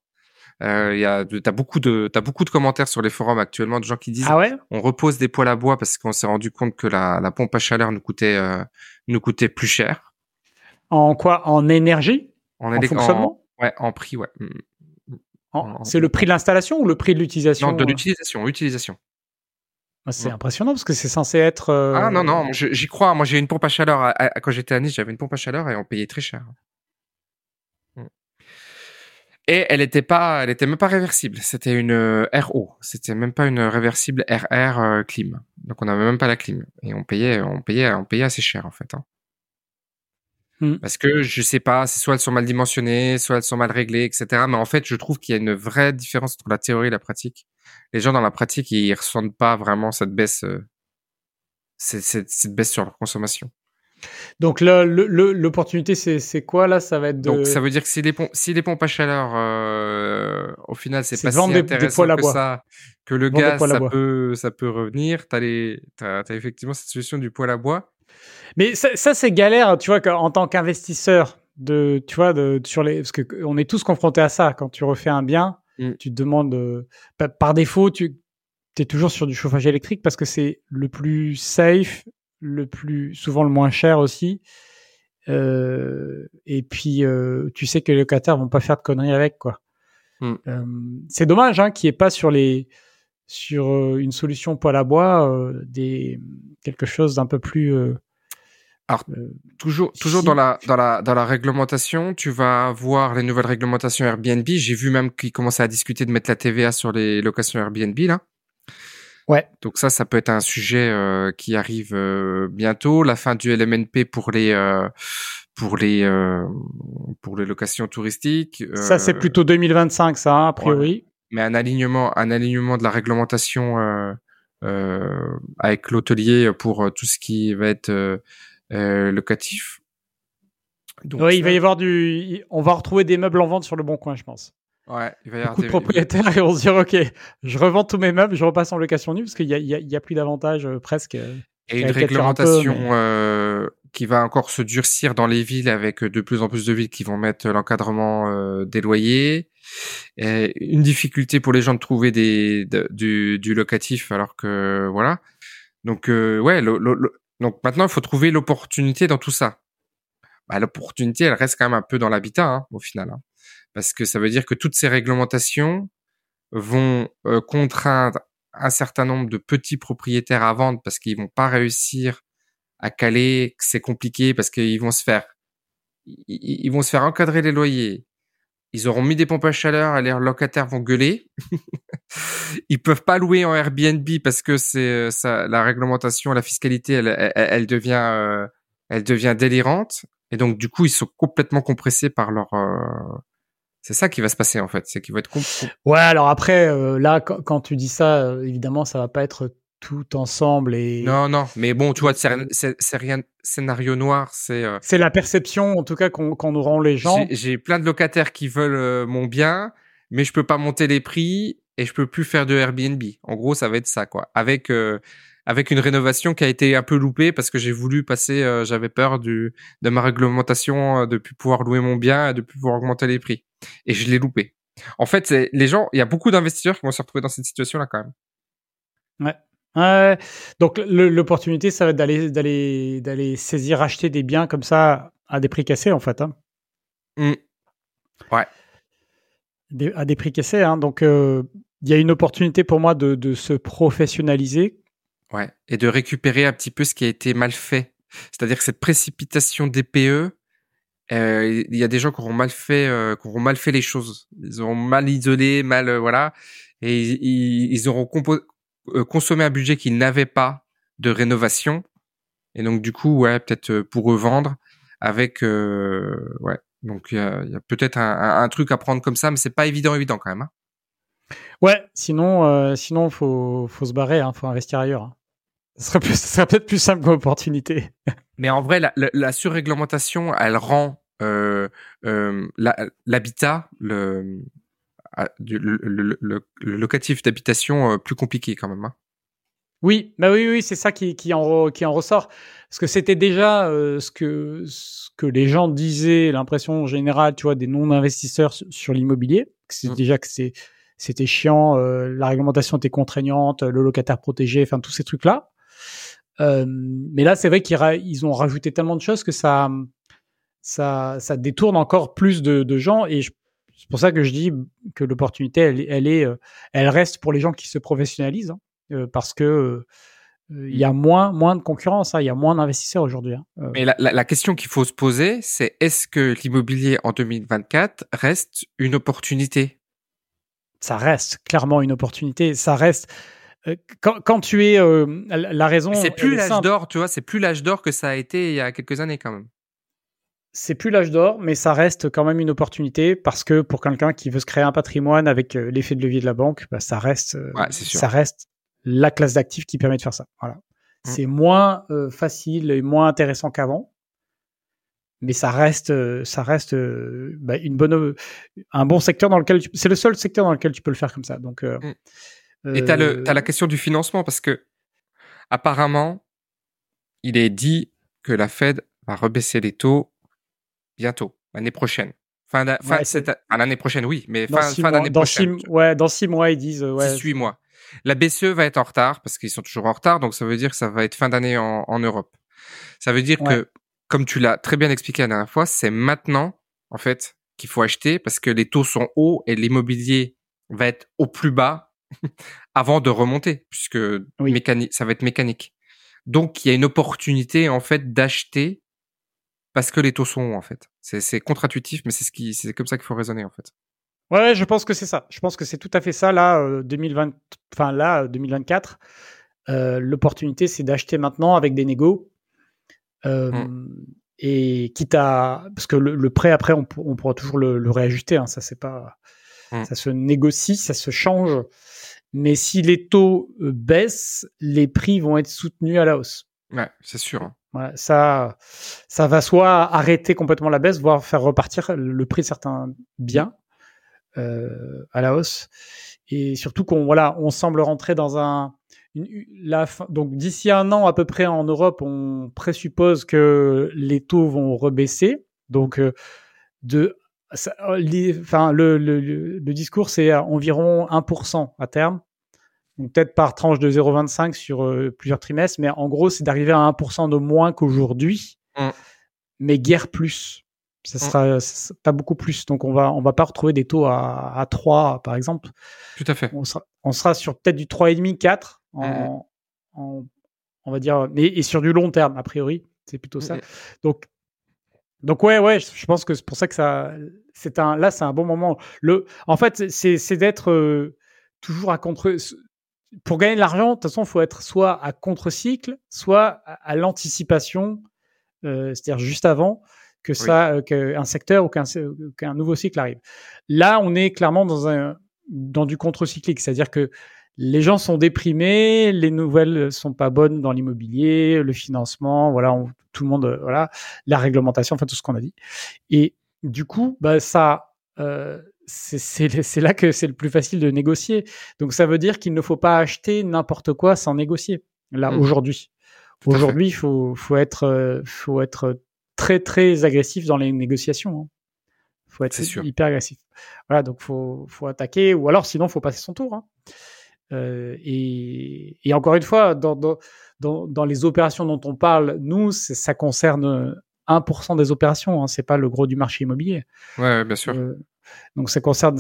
Euh, y a, t'as beaucoup de, t'as beaucoup de commentaires sur les forums actuellement de gens qui disent, ah ouais? on repose des poêles à bois parce qu'on s'est rendu compte que la, la pompe à chaleur nous coûtait, euh, nous coûtait plus cher. En quoi? En énergie? En, en fonctionnement? Ouais, en prix, ouais. Mm, mm. C'est le prix de l'installation ou le prix de l'utilisation? Non, de l'utilisation, utilisation. Ah, c'est impressionnant parce que c'est censé être. Euh, ah non, non, j'y crois. Moi, j'ai une pompe à chaleur. quand j'étais à Nice, j'avais une pompe à chaleur et on payait très cher. Et elle était pas, elle était même pas réversible. C'était une euh, RO. C'était même pas une réversible RR euh, clim. Donc on n'avait même pas la clim. Et on payait, on payait, on payait assez cher en fait. Hein. Hmm. Parce que je sais pas, c'est soit elles sont mal dimensionnées, soit elles sont mal réglées, etc. Mais en fait, je trouve qu'il y a une vraie différence entre la théorie et la pratique. Les gens dans la pratique, ils ressentent pas vraiment cette baisse, euh, cette, cette baisse sur leur consommation. Donc l'opportunité, c'est quoi là? Ça va être de... Donc ça veut dire que si les pompes, si les pompes à chaleur, euh, au final, c'est pas si intéressant que ça, que le gaz, ça peut, ça peut revenir. T'as les, as, effectivement cette solution du poêle à bois. Mais ça, c'est galère, tu vois, en tant qu'investisseur, de, tu vois, de, sur les, parce que on est tous confrontés à ça. Quand tu refais un bien, mm. tu te demandes, euh, par défaut, tu es toujours sur du chauffage électrique parce que c'est le plus safe le plus souvent le moins cher aussi. Euh, et puis euh, tu sais que les locataires vont pas faire de conneries avec quoi. Hmm. Euh, c'est dommage hein, qu'il n'y ait pas sur les sur une solution poêle à bois des quelque chose d'un peu plus alors, toujours, toujours dans la, dans la, dans la réglementation, tu vas voir les nouvelles réglementations Airbnb. J'ai vu même qu'ils commençaient à discuter de mettre la TVA sur les locations Airbnb, là. Ouais. Donc ça, ça peut être un sujet euh, qui arrive euh, bientôt. La fin du LMNP pour les euh, pour les pour les locations touristiques. ça, c'est plutôt 2025, ça, hein, a priori. Mais un alignement, un alignement de la réglementation avec l'hôtelier pour tout ce qui va être locatif. Donc, oui, il va y avoir du. On va retrouver des meubles en vente sur le bon coin, je pense. Ouais, il va y avoir beaucoup de propriétaires et on se dit ok, je revends tous mes meubles, je repasse en location nue parce qu'il y a, y, a, plus d'avantages euh, presque. Euh, et une réglementation euh, qui va encore se durcir dans les villes avec de plus en plus de villes qui vont mettre l'encadrement des loyers. Et une difficulté pour les gens de trouver des, du, du, locatif alors que voilà. Donc ouais, donc maintenant il faut trouver l'opportunité dans tout ça. Bah, l'opportunité elle reste quand même un peu dans l'habitat hein, au final. Hein parce que ça veut dire que toutes ces réglementations vont euh, contraindre un certain nombre de petits propriétaires à vendre parce qu'ils vont pas réussir à caler, que c'est compliqué parce qu'ils vont se faire, ils, vont se faire encadrer les loyers. Ils auront mis des pompes à chaleur et leurs locataires vont gueuler. ils peuvent pas louer en Airbnb parce que c'est euh, la réglementation, la fiscalité, elle, elle, devient, euh, elle devient délirante. Et donc du coup, ils sont complètement compressés par leur c'est ça qui va se passer en fait, c'est qu'il va être Ouais, alors après euh, là quand, tu dis ça, euh, évidemment ça va pas être tout ensemble et Non non, mais bon, tu vois c'est rien scénario noir, c'est euh, C'est la perception en tout cas qu'on qu'on auront les gens. J'ai plein de locataires qui veulent mon bien, mais je peux pas monter les prix et je peux plus faire de Airbnb. En gros, ça va être ça quoi. Avec avec une rénovation qui a été un peu loupée parce que j'ai voulu passer, euh, j'avais peur du, de ma réglementation, euh, de plus pouvoir louer mon bien et de plus pouvoir augmenter les prix. Et je l'ai loupé. En fait, les gens, il y a beaucoup d'investisseurs qui vont se retrouver dans cette situation-là quand même. Ouais. donc l'opportunité, ça va être d'aller d'aller d'aller saisir, acheter des biens comme ça à des prix cassés en fait. Hein. Mmh. Ouais. à des prix cassés. Hein. Donc euh, il y a une opportunité pour moi de, de, se professionnaliser. Ouais. Et de récupérer un petit peu ce qui a été mal fait. C'est-à-dire que cette précipitation DPE, euh, il y a des gens qui auront mal fait, euh, qui auront mal fait les choses. Ils auront mal isolé, mal euh, voilà, et ils, auront euh, consommé un budget qu'ils n'avaient pas de rénovation. Et donc du coup, ouais, peut-être pour revendre avec, ouais. Donc il y a, peut-être un, truc à prendre comme ça, mais c'est pas évident, évident quand même. Hein. Ouais, sinon, sinon faut, faut se barrer, hein, faut investir ailleurs. Hein. Ce serait, plus, serait peut-être plus simple comme opportunité. Mais en vrai, la, la, la surréglementation, elle rend euh, euh, l'habitat, le, le, le, locatif d'habitation euh, plus compliqué quand même. Hein. Oui, bah oui, oui, c'est ça qui, qui, en, qui en ressort. Parce que c'était déjà ce, que, ce que les gens disaient, l'impression générale, tu vois, des non-investisseurs sur, l'immobilier. C'est mmh. déjà que c'est, c'était chiant, la réglementation était contraignante, le locataire protégé, enfin tous ces trucs-là. Mais là, c'est vrai qu'ils ont rajouté tellement de choses que ça, ça, ça détourne encore plus de, de gens et c'est pour ça que je dis que l'opportunité, elle, elle, est, euh, elle reste pour les gens qui se professionnalisent, hein, euh, parce que euh, il y a moins, moins de concurrence, hein, il y a moins d'investisseurs aujourd'hui. Hein, Mais la, la, la question qu'il faut se poser, c'est est-ce que l'immobilier en 2024 reste une opportunité? Ça reste clairement une opportunité. Ça reste. Quand, quand, tu es la raison. C'est plus l'âge d'or, tu vois. C'est plus l'âge d'or que ça a été il y a quelques années quand même c'est plus l'âge d'or, mais ça reste quand même une opportunité parce que pour quelqu'un qui veut se créer un patrimoine avec euh, l'effet de levier de la banque, bah, ça reste, euh, ça reste la classe d'actifs qui permet de faire ça. Voilà. Mmh. C'est moins euh, facile et moins intéressant qu'avant, mais ça reste, ça reste bah, une bonne, un bon secteur dans lequel c'est le seul secteur dans lequel tu peux le faire comme ça. Donc, mmh. Et t'as le, as la question du financement parce que apparemment, il est dit que la Fed va rebaisser les taux bientôt, l'année prochaine. Fin, l'année prochaine, oui, mais fin, fin d'année prochaine. Six, ouais, dans six mois, ils disent. Ouais. Six, huit mois. La BCE va être en retard parce qu'ils sont toujours en retard, donc ça veut dire que ça va être fin d'année en, en, Europe. Ça veut dire que, comme tu l'as très bien expliqué la dernière fois, c'est maintenant, en fait, qu'il faut acheter parce que les taux sont hauts et l'immobilier va être au plus bas avant de remonter, puisque mécanique, ça va être mécanique. Donc, il y a une opportunité, en fait, d'acheter parce que les taux sont hauts, en fait. C'est contre-intuitif, mais c'est ce qui, c'est comme ça qu'il faut raisonner, en fait. Ouais, je pense que c'est ça. Je pense que c'est tout à fait ça. Là, 2020, euh, enfin là, 2024, euh, l'opportunité, c'est d'acheter maintenant avec des négos. Euh, mmh. Et quitte à, parce que le, prêt après, on, pourra toujours le, réajuster. Hein, ça, c'est pas, mmh. ça se négocie, ça se change. Mais si les taux baissent, les prix vont être soutenus à la hausse. Ouais, c'est sûr. Hein ça, ça va soit arrêter complètement la baisse, voire faire repartir le prix de certains biens euh, à la hausse. Et surtout qu'on voilà, on semble rentrer dans un la donc d'ici un an à peu près en Europe, on présuppose que les taux vont rebaisser. Donc euh, de enfin le, le, le discours c'est environ 1% à terme peut-être par tranche de 0,25 sur euh, plusieurs trimestres, mais en gros, c'est d'arriver à 1% de moins qu'aujourd'hui, mm. mais guère plus. Ça mm. sera, pas beaucoup plus. Donc, on va, on va pas retrouver des taux à, à 3, par exemple. Tout à fait. On sera, on sera sur peut-être du 3,5, 4 en, mm. en, on va dire, et, et, sur du long terme, a priori. C'est plutôt ça. Donc, donc ouais, ouais, je pense que c'est pour ça que ça, c'est un, là, c'est un bon moment. Le, en fait, c'est d'être euh, toujours à contre, pour gagner de l'argent, de toute façon, il faut être soit à contre-cycle, soit à, l'anticipation, euh, c'est-à-dire juste avant que ça, euh, qu'un secteur ou qu'un nouveau cycle arrive. Là, on est clairement dans un dans du contre-cyclique, c'est-à-dire que les gens sont déprimés, les nouvelles sont pas bonnes dans l'immobilier, le financement, voilà, tout le monde, euh, voilà, la réglementation, enfin tout ce qu'on a dit. Et du coup, bah ça, euh, c'est là que c'est le plus facile de négocier. Donc ça veut dire qu'il ne faut pas acheter n'importe quoi sans négocier. Là, mmh. aujourd'hui. Aujourd'hui, il faut, faut, être, euh, faut être très, très agressif dans les négociations. Hein. faut être hyper agressif. Voilà, donc faut, faut attaquer, ou alors sinon, faut passer son tour. Hein. et, et, encore une fois, dans, dans, dans, les opérations dont on parle, nous, ça concerne 1% des opérations. Hein, c'est pas le gros du marché immobilier. Ouais, bien sûr. donc ça concerne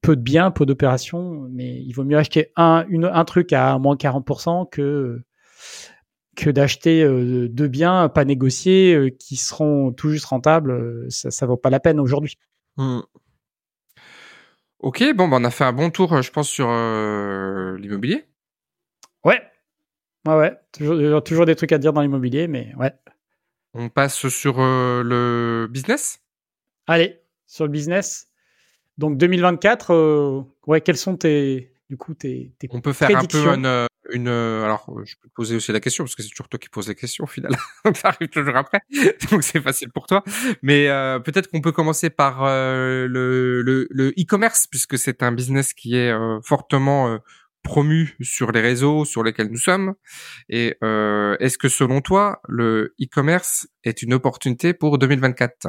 peu de biens, peu d'opérations, mais il vaut mieux acheter un, une, un truc à moins 40% que que d'acheter euh, deux biens pas négociés euh, qui seront tout juste rentables, euh, ça, ça vaut pas la peine aujourd'hui. Mmh. Ok, bon, bah, on a fait un bon tour, je pense, sur l'immobilier. Ouais, ouais, ouais. Toujours, toujours des trucs à dire dans l'immobilier, mais ouais. On passe sur le business? Allez, sur le business. Donc 2024, ouais, quels sont tes, du coup, tes, tes On peut faire un peu une, une, euh, alors euh, je peux te poser aussi la question parce que c'est toujours toi qui poses les questions au final. ça arrive toujours après, donc c'est facile pour toi. Mais euh, peut-être qu'on peut commencer par le le e-commerce puisque c'est un business qui est fortement promu sur les réseaux sur lesquels nous sommes. Et est-ce que selon toi, le e-commerce est une opportunité pour 2024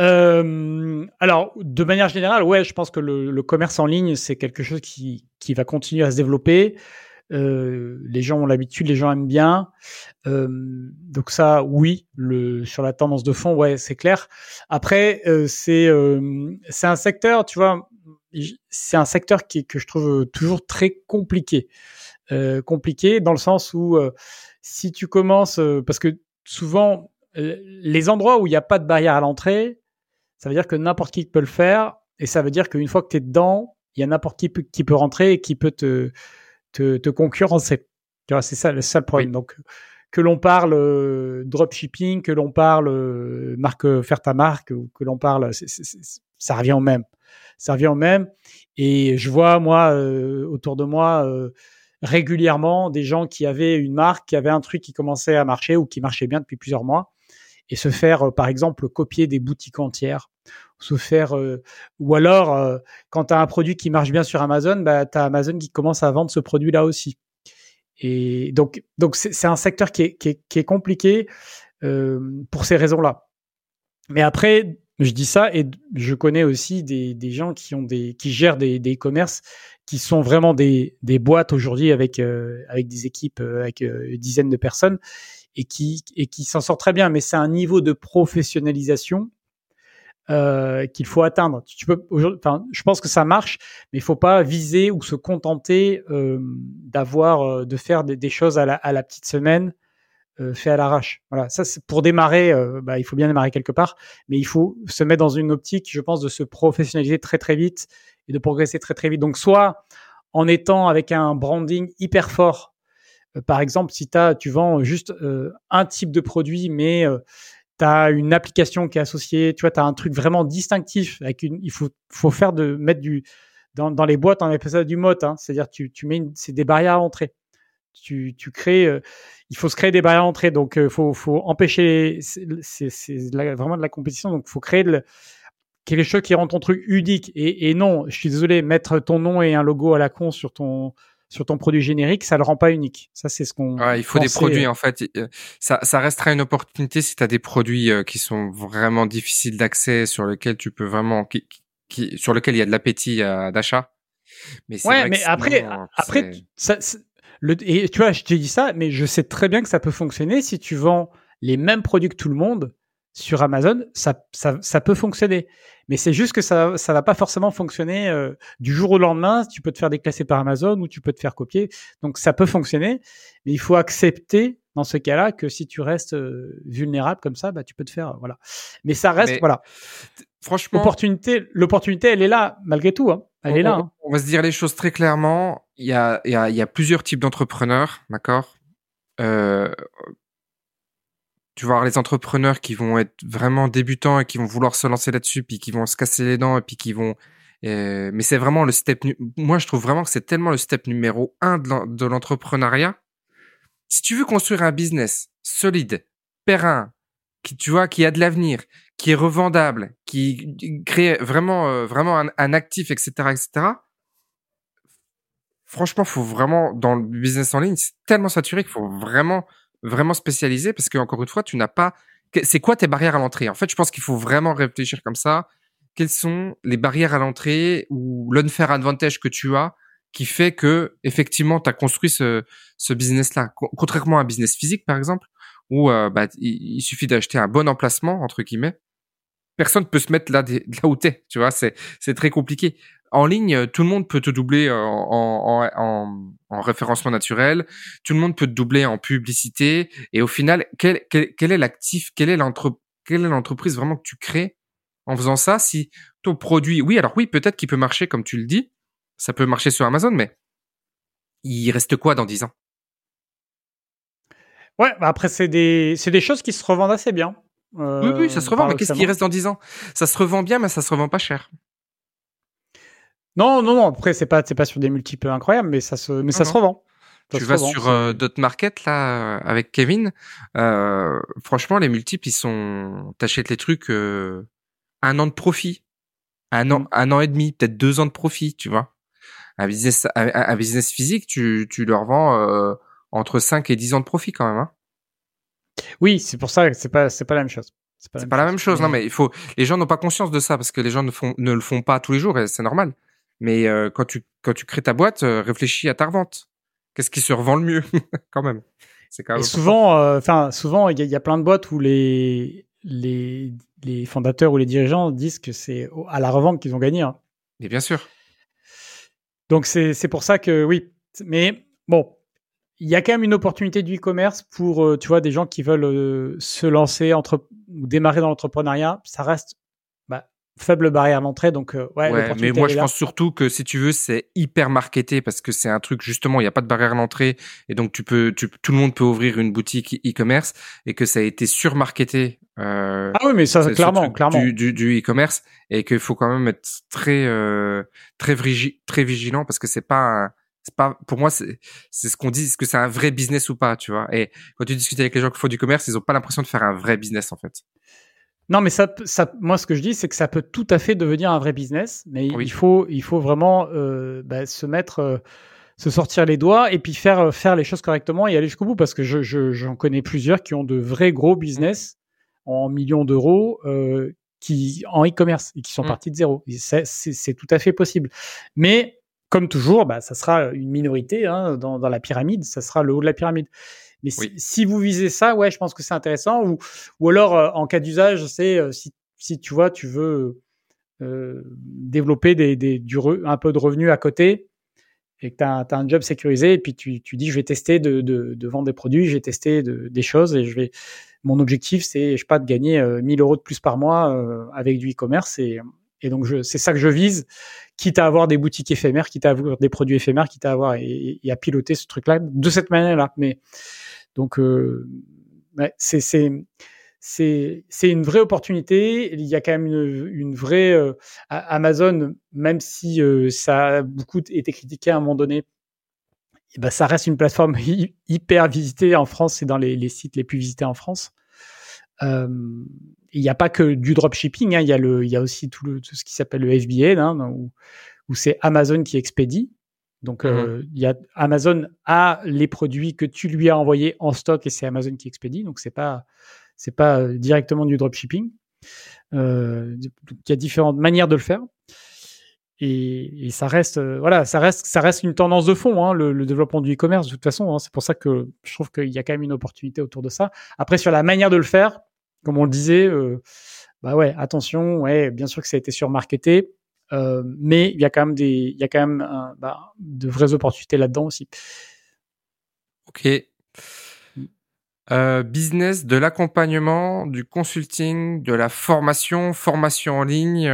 euh, alors, de manière générale, ouais, je pense que le, commerce en ligne, c'est quelque chose qui, qui, va continuer à se développer. Euh, les gens ont l'habitude, les gens aiment bien. Euh, donc ça, oui, le, sur la tendance de fond, ouais, c'est clair. Après, euh, c'est euh, c'est un secteur, tu vois, c'est un secteur qui, que je trouve toujours très compliqué. compliqué dans le sens où si tu commences, parce que souvent, les endroits où il n'y a pas de barrière à l'entrée, ça veut dire que n'importe qui peut le faire. Et ça veut dire qu'une fois que tu es dedans, il y a n'importe qui qui peut rentrer et qui peut te, te, te concurrencer. Tu vois, c'est ça, ça le problème. Donc, que l'on parle euh, dropshipping, que l'on parle euh, marque, euh, faire ta marque, ou que l'on parle, ça revient au même. Revient au même. Et je vois, moi, autour de moi, régulièrement, des gens qui avaient une marque, qui avaient un truc qui commençait à marcher ou qui marchait bien depuis plusieurs mois, et se faire, par exemple, copier des boutiques entières se faire euh, ou alors euh, quand tu as un produit qui marche bien sur Amazon, bah tu as Amazon qui commence à vendre ce produit là aussi. Et donc donc c'est un secteur qui est, qui est, qui est compliqué euh, pour ces raisons-là. Mais après je dis ça et je connais aussi des, des gens qui ont des qui gèrent des e-commerce qui sont vraiment des, des boîtes aujourd'hui avec avec des équipes avec une dizaines de personnes et qui et qui s'en sortent très bien mais c'est un niveau de professionnalisation euh, qu'il faut atteindre. Tu peux, enfin, je pense que ça marche, mais il faut pas viser ou se contenter euh, d'avoir, euh, de faire des, choses à la, à la petite semaine, euh, fait à l'arrache. Voilà, ça c'est pour démarrer. Euh, bah, il faut bien démarrer quelque part, mais il faut se mettre dans une optique, je pense, de se professionnaliser très très vite et de progresser très très vite. Donc soit en étant avec un branding hyper fort. Par exemple, si as, tu vends juste un type de produit, mais tu as une application qui est associée, tu vois, tu as un truc vraiment distinctif avec une il faut faut faire de mettre du dans, dans les boîtes on appelle ça du mot hein, c'est-à-dire tu tu mets c'est des barrières à l'entrée. Tu tu crées euh, il faut se créer des barrières à l'entrée donc euh, faut faut empêcher c'est vraiment de la compétition donc faut créer le, quelque chose qui rend ton truc unique et, et non, je suis désolé, mettre ton nom et un logo à la con sur ton sur ton produit générique, ça le rend pas unique. Ça, c'est ce qu'on. Ouais, il faut des produits en fait. Ça, ça restera une opportunité si tu as des produits euh, qui sont vraiment difficiles d'accès, sur lesquels tu peux vraiment, qui, qui, sur lesquels il y a de l'appétit euh, d'achat. Mais ouais, mais après, après, ça, le, et tu vois, je te dis ça, mais je sais très bien que ça peut fonctionner si tu vends les mêmes produits que tout le monde sur Amazon, ça, ça, ça peut fonctionner. Mais c'est juste que ça ça va pas forcément fonctionner euh, du jour au lendemain. Tu peux te faire déclasser par Amazon ou tu peux te faire copier. Donc ça peut fonctionner, mais il faut accepter dans ce cas-là que si tu restes euh, vulnérable comme ça, bah tu peux te faire voilà. Mais ça reste voilà. Franchement, l'opportunité l'opportunité elle est là malgré tout. Hein. Elle est là. Hein. On va se dire les choses très clairement. Il y a il y a, il y a plusieurs types d'entrepreneurs, d'accord? Euh, tu vas avoir les entrepreneurs qui vont être vraiment débutants et qui vont vouloir se lancer là-dessus, puis qui vont se casser les dents et puis qui vont. Euh, mais c'est vraiment le step. Moi, je trouve vraiment que c'est tellement le step numéro un de l'entrepreneuriat. Si tu veux construire un business solide, périn, qui tu vois, qui a de l'avenir, qui est revendable, qui crée vraiment, euh, vraiment un, actif, etc., etc. Franchement, faut vraiment dans le business en ligne, c'est tellement saturé qu'il faut vraiment vraiment spécialisé parce que encore une fois, tu n'as pas. C'est quoi tes barrières à l'entrée? En fait, je pense qu'il faut vraiment réfléchir comme ça. Quelles sont les barrières à l'entrée ou l'unfair advantage que tu as qui fait que effectivement tu as construit ce, ce business-là? Contrairement à un business physique par exemple, où euh, bah, il, suffit d'acheter un bon emplacement entre guillemets. Personne peut se mettre là, là où t'es, tu vois, c'est c'est très compliqué. En ligne, tout le monde peut te doubler en, en, en, en, référencement naturel, tout le monde peut te doubler en publicité, et au final, quel, quel, quel est l'actif, quelle est l'entreprise vraiment que tu crées en faisant ça Si ton produit, oui, alors oui, peut-être qu'il peut marcher comme tu le dis, ça peut marcher sur Amazon, mais il reste quoi dans 10 ans? Ouais, bah après, c'est des, des choses qui se revendent assez bien. oui, oui, ça se revend, mais qu'est-ce qui reste dans 10 ans? Ça se revend bien, mais ça se revend pas cher. Non, non, non, après, c'est pas, pas sur des multiples incroyables, mais ça se, mais ça se revend. tu vas sur euh, Dot Market, là, avec Kevin. Euh, franchement, les multiples, ils sont. T'achètes les trucs euh, un an de profit. Un an, mm. un an et demi, peut-être deux ans de profit, tu vois. Un business, un, business physique, tu, tu leur vends euh, entre 5 et 10 ans de profit quand même. Hein. Oui, c'est pour ça que c'est pas, c'est pas la même chose. C'est pas, la, pas même, la même chose. Non, mais il faut. Les gens n'ont pas conscience de ça parce que les gens ne font, ne le font pas tous les jours et c'est normal. Mais euh, quand tu quand tu crées ta boîte, euh, réfléchis à ta revente. Qu'est-ce qui se revend le mieux quand même? C'est quand même. Et souvent, enfin, souvent, il y, y, a plein de boîtes où les les les fondateurs ou les dirigeants disent que c'est à la revente qu'ils ont gagné. Hein. Et bien sûr. Donc c'est pour ça que oui. Mais bon, il y a quand même une opportunité du e-commerce pour, euh, tu vois, des gens qui veulent euh, se lancer entre ou démarrer dans l'entrepreneuriat. Ça reste bah, faible barrière d'entrée, donc euh, ouais. ouais mais moi je pense surtout que si tu veux, c'est hyper marketé parce que c'est un truc justement, il n'y a pas de barrière d'entrée et donc tu peux, tu, tout le monde peut ouvrir une boutique e-commerce et que ça a été surmarketé euh, ah oui, mais ça, clairement, clairement. Du, du, e-commerce et qu'il faut quand même être très, euh, très, très vigilant parce que c'est pas, c'est pas, pour moi, c'est, c'est ce qu'on dit, est-ce que c'est un vrai business ou pas, tu vois? Et quand tu discutes avec les gens qui font du commerce, ils ont pas l'impression de faire un vrai business, en fait. Non, mais ça, ça, moi, ce que je dis, c'est que ça peut tout à fait devenir un vrai business, mais il faut, il faut vraiment euh, bah, se mettre, euh, se sortir les doigts et puis faire, faire les choses correctement et aller jusqu'au bout, parce que je, je, j'en connais plusieurs qui ont de vrais gros business en millions d'euros euh, qui en e-commerce et qui sont mmh. partis de zéro. C'est tout à fait possible. Mais comme toujours, bah, ça sera une minorité hein, dans, dans, la pyramide, ça sera le haut de la pyramide. Mais si, vous visez ça, ouais, je pense que c'est intéressant. Ou, ou alors, euh, en cas d'usage, c'est euh, si, si tu vois, tu veux euh, développer des, des, du un peu de revenus à côté et que tu as, as, un job sécurisé et puis tu, tu dis, je vais tester de, de, de vendre des produits, je vais tester de, des choses et je vais mon objectif, c'est, je sais pas, de gagner 1000 euh, euros de plus par mois avec du e-commerce. Et, et donc, c'est ça que je vise, quitte à avoir des boutiques éphémères, quitte à avoir des produits éphémères, quitte à avoir et, à piloter ce truc-là de cette manière-là. Mais donc, euh, c'est c'est une vraie opportunité. Il y a quand même une, vraie Amazon, même si ça a beaucoup été critiqué à un moment donné et ben, ça reste une plateforme hyper visitée en France. C'est dans les, les, sites les plus visités en France. Euh, il n'y a pas que du dropshipping. Hein, il y a le, il y a aussi tout, le, tout ce qui s'appelle le FBA, hein, où, où c'est Amazon qui expédie. Donc, euh, mhm. il y a Amazon a les produits que tu lui as envoyés en stock et c'est Amazon qui expédie. Donc, c'est pas, c'est pas euh, directement du dropshipping. Euh, il y a différentes manières de le faire. Et, et, ça reste, euh, voilà, ça reste, ça reste une tendance de fond, hein, le, le, développement du e-commerce. De toute façon, hein, c'est pour ça que je trouve qu'il y a quand même une opportunité autour de ça. Après, sur la manière de le faire, comme on le disait, euh, bah ouais, attention, ouais, bien sûr que ça a été surmarketé, euh, mais il y a quand même des, il y a quand même bah, de vraies opportunités là-dedans aussi. Ok. Euh, business, de l'accompagnement, du consulting, de la formation, formation en ligne.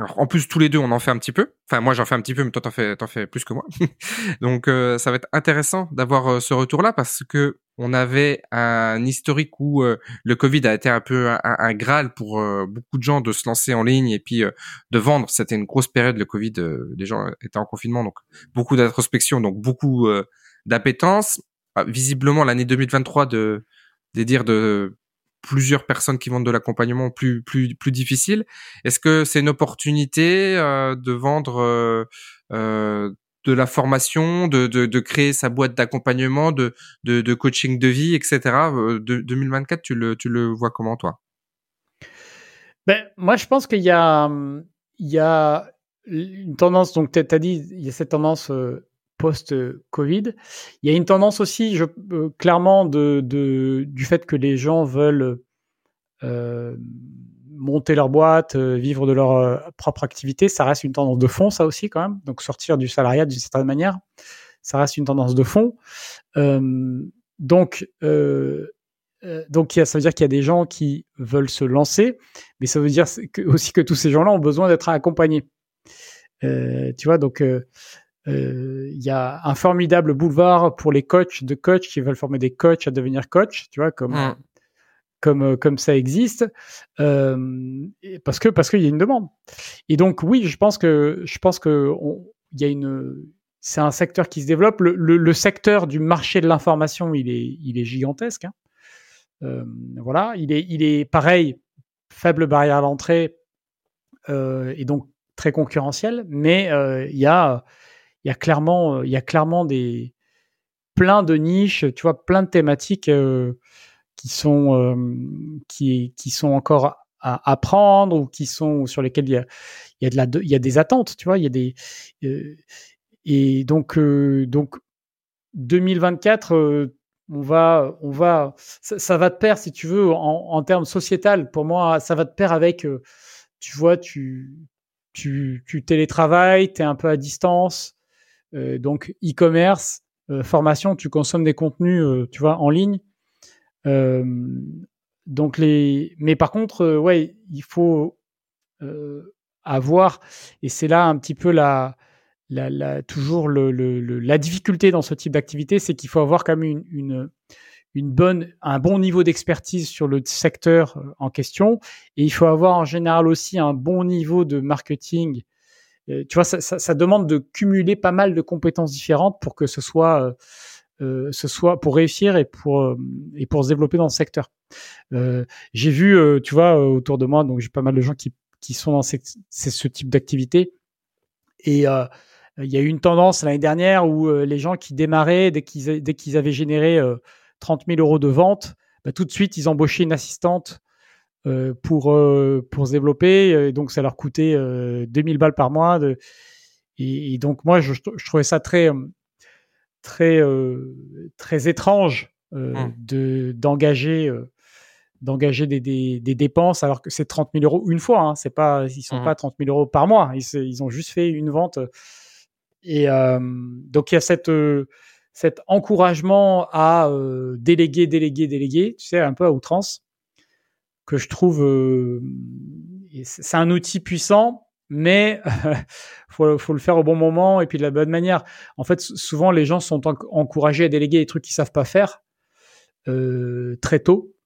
Euh, en plus, tous les deux, on en fait un petit peu. Enfin, moi, j'en fais un petit peu, mais toi, t'en fais, plus que moi. Donc, euh, ça va être intéressant d'avoir euh, ce retour-là parce que on avait un historique où euh, le Covid a été un peu un, graal pour beaucoup de gens de se lancer en ligne et puis de vendre. C'était une grosse période, le Covid. les gens étaient en confinement, donc beaucoup d'introspection, donc beaucoup d'appétence. Ah, visiblement, l'année 2023 de des dire de plusieurs personnes qui vendent de l'accompagnement plus plus plus difficile. Est-ce que c'est une opportunité euh, de vendre euh, euh, de la formation, de, de, de créer sa boîte d'accompagnement, de, de, de coaching de vie, etc. De, 2024, tu le tu le vois comment toi? Ben moi je pense qu'il y a il y a une tendance, donc tu as dit, il y a cette tendance post-Covid. Il y a une tendance aussi, je, clairement, du fait que les gens veulent monter leur boîte, vivre de leur propre activité. Ça reste une tendance de fond, ça aussi, quand même. Donc sortir du salariat d'une certaine manière, ça reste une tendance de fond. donc, ça veut dire qu'il y a des gens qui veulent se lancer, mais ça veut dire aussi que tous ces gens-là ont besoin d'être accompagnés. Euh, tu vois, donc euh, euh, il y a un formidable boulevard pour les coachs de coachs qui veulent former des coachs à devenir coach, tu vois, comme mmh. comme comme ça existe, parce que parce qu'il y a une demande. Et donc oui, je pense que je pense que il y a une c'est un secteur qui se développe. Le, le, secteur du marché de l'information, il est, il est gigantesque. Hein. Euh, voilà, il est, il est pareil, faible barrière à l'entrée euh, et donc très concurrentiel, mais euh, il y a, il y a clairement, il y a clairement des plein de niches, tu vois, plein de thématiques qui sont qui, qui sont encore à apprendre ou qui sont sur lesquelles il y a, y a de la y a des attentes tu vois il y a des et donc donc 2024 on va, on va, ça, va te pair si tu veux en, termes sociétal. Pour moi, ça va te pair avec, euh, tu vois, tu, tu, tu télétravailles, tu es un peu à distance, euh, donc e-commerce, euh, formation, tu consommes des contenus, tu vois, en ligne. donc les, mais par contre, ouais, il faut avoir, et c'est là un petit peu la, toujours la difficulté dans ce type d'activité, c'est qu'il faut avoir quand même une, une, bonne, un bon niveau d'expertise sur le secteur euh, en question. Et il faut avoir en général aussi un bon niveau de marketing. Tu vois, ça, ça, demande de cumuler pas mal de compétences différentes pour que ce soit, euh, euh ce soit pour réussir et pour, euh, et pour se développer dans le secteur. Euh, j'ai vu, tu vois, autour de moi, donc j'ai pas mal de gens qui, qui sont dans ce type d'activité. Et euh, euh, il y a eu une tendance l'année dernière où euh, les gens qui démarraient, dès qu'ils, avaient généré 30 euh, 000 euros de vente, bah, tout de suite, ils embauchaient une assistante pour, pour se développer. Et donc, ça leur coûtait 2000 balles par mois. De... Et, donc, moi, je, je, trouvais ça très, très, très étrange mmh. de, d'engager d'engager des, des, des, dépenses alors que c'est 30 000 euros une fois. Hein. C'est pas, ils sont mmh. pas 30 000 euros par mois. Ils, ils, ont juste fait une vente et euh, donc il y a cette euh, cet encouragement à euh, déléguer, déléguer, déléguer, tu sais, un peu à outrance, que je trouve, c'est un outil puissant, mais faut, faut le faire au bon moment et puis de la bonne manière. En fait, souvent les gens sont encouragés à déléguer des trucs qu'ils savent pas faire euh, très tôt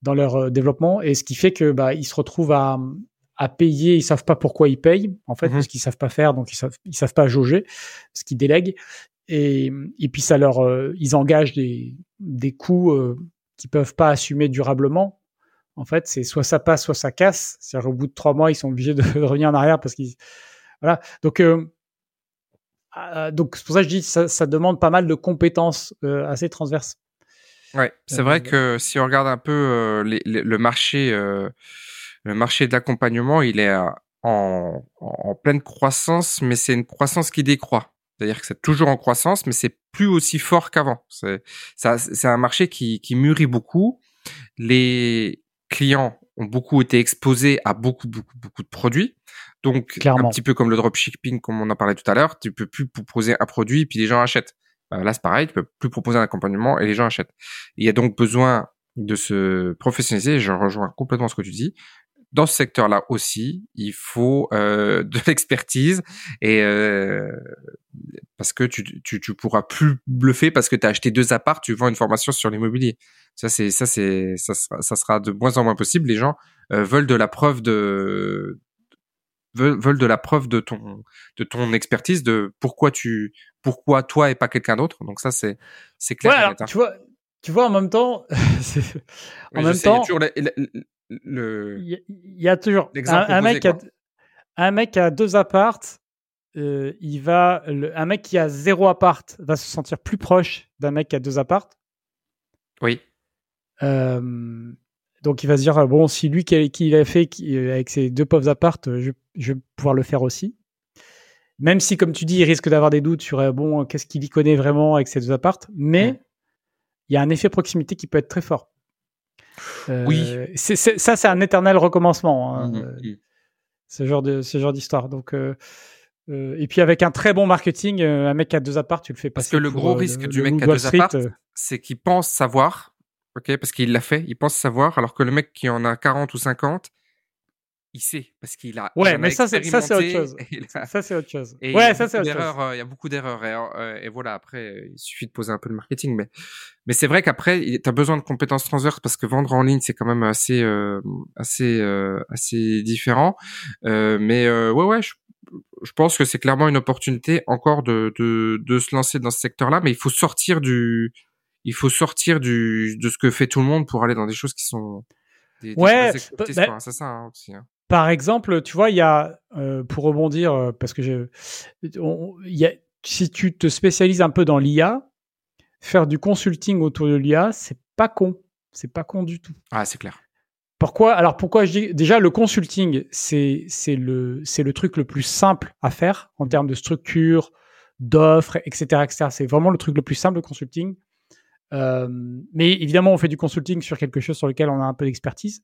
dans leur développement, et ce qui fait que bah, ils se retrouvent à, à payer, ils savent pas pourquoi ils payent en fait, mhm. parce qu'ils savent pas faire, donc ils savent ils savent pas jauger, ce qu'ils délèguent, et, et puis ça leur, euh, ils engagent des des coûts euh, qu'ils peuvent pas assumer durablement. En fait, c'est soit ça passe, soit ça casse. C'est-à-dire au bout de trois mois, ils sont obligés de, revenir en arrière parce qu'ils voilà. Donc euh, euh, donc c'est pour ça que je dis ça, ça demande pas mal de compétences assez transverses. Ouais, c'est vrai que si on regarde un peu les, le marché le marché d'accompagnement, il est en, en, pleine croissance, mais c'est une croissance qui décroît. C'est-à-dire que c'est toujours en croissance, mais c'est plus aussi fort qu'avant. C'est, c'est un marché qui, qui mûrit beaucoup. Les clients ont beaucoup été exposés à beaucoup, beaucoup, beaucoup de produits. Donc, un petit peu comme le dropshipping, comme on en parlait tout à l'heure, tu peux plus proposer un produit et puis les gens achètent. Bah, là, c'est pareil, tu peux plus proposer un accompagnement et les gens achètent. Il y a donc besoin de se professionnaliser. Je rejoins complètement ce que tu dis dans ce secteur-là aussi, il faut euh, de l'expertise et euh, parce que tu, tu, tu pourras plus bluffer parce que tu as acheté deux apparts, tu vends une formation sur l'immobilier. Ça c'est ça c'est ça sera, ça sera de moins en moins possible. Les gens euh, veulent de la preuve de veulent, veulent de la preuve de ton de ton expertise de pourquoi tu pourquoi toi et pas quelqu'un d'autre. Donc ça c'est c'est clair. Ouais, alors, tu vois tu vois en même temps en même temps il y, a toujours un, mec a, un mec a deux appartes. Euh, il va, un mec qui a zéro appart va se sentir plus proche d'un mec qui a deux appartes. Oui. Euh, donc il va se dire bon si lui qui, qui l'a fait avec ses deux pauvres appartes, je, je, vais pouvoir le faire aussi. même si, comme tu dis, il risque d'avoir des doutes sur bon, qu'est-ce qu'il y connaît vraiment avec ces deux appartes, mais il y a un effet proximité qui peut être très fort. Oui. ça, c'est un éternel recommencement. Hein, mm-hmm. ce genre de ce genre d'histoire. Donc euh, et puis avec un très bon marketing, euh, un mec a deux apparts, tu le fais passer. Parce que le gros euh, risque du mec qui a deux apparts, c'est qu'il pense savoir, ok, parce qu'il l'a fait, il pense savoir, alors que le mec qui en a 40 ou 50, il sait parce qu'il a. Ouais, mais ça c'est ça c'est autre chose. Ça c'est autre chose. ouais, ça c'est autre chose. Il y a beaucoup d'erreurs et, voilà. Après, il suffit de poser un peu le marketing, mais mais c'est vrai qu'après, tu as besoin de compétences transverses parce que vendre en ligne c'est quand même assez assez assez différent. mais ouais ouais, je je pense que c'est clairement une opportunité encore de, de, de se lancer dans ce secteur-là, mais il faut sortir du, il faut sortir du, de ce que fait tout le monde pour aller dans des choses qui sont des, ouais, bah, c'est ça hein, aussi. Hein. Par exemple, tu vois, il y a, euh, pour rebondir, euh, parce que je, il y a, si tu te spécialises un peu dans l'IA, faire du consulting autour de l'IA, c'est pas con. C'est pas con du tout. Ah, c'est clair. Pourquoi? Alors pourquoi je dis déjà le consulting, c'est c'est le c'est le truc le plus simple à faire en termes de structure, d'offres, etc., etc. C'est vraiment le truc le plus simple le consulting. Euh, mais évidemment, on fait du consulting sur quelque chose sur lequel on a un peu d'expertise.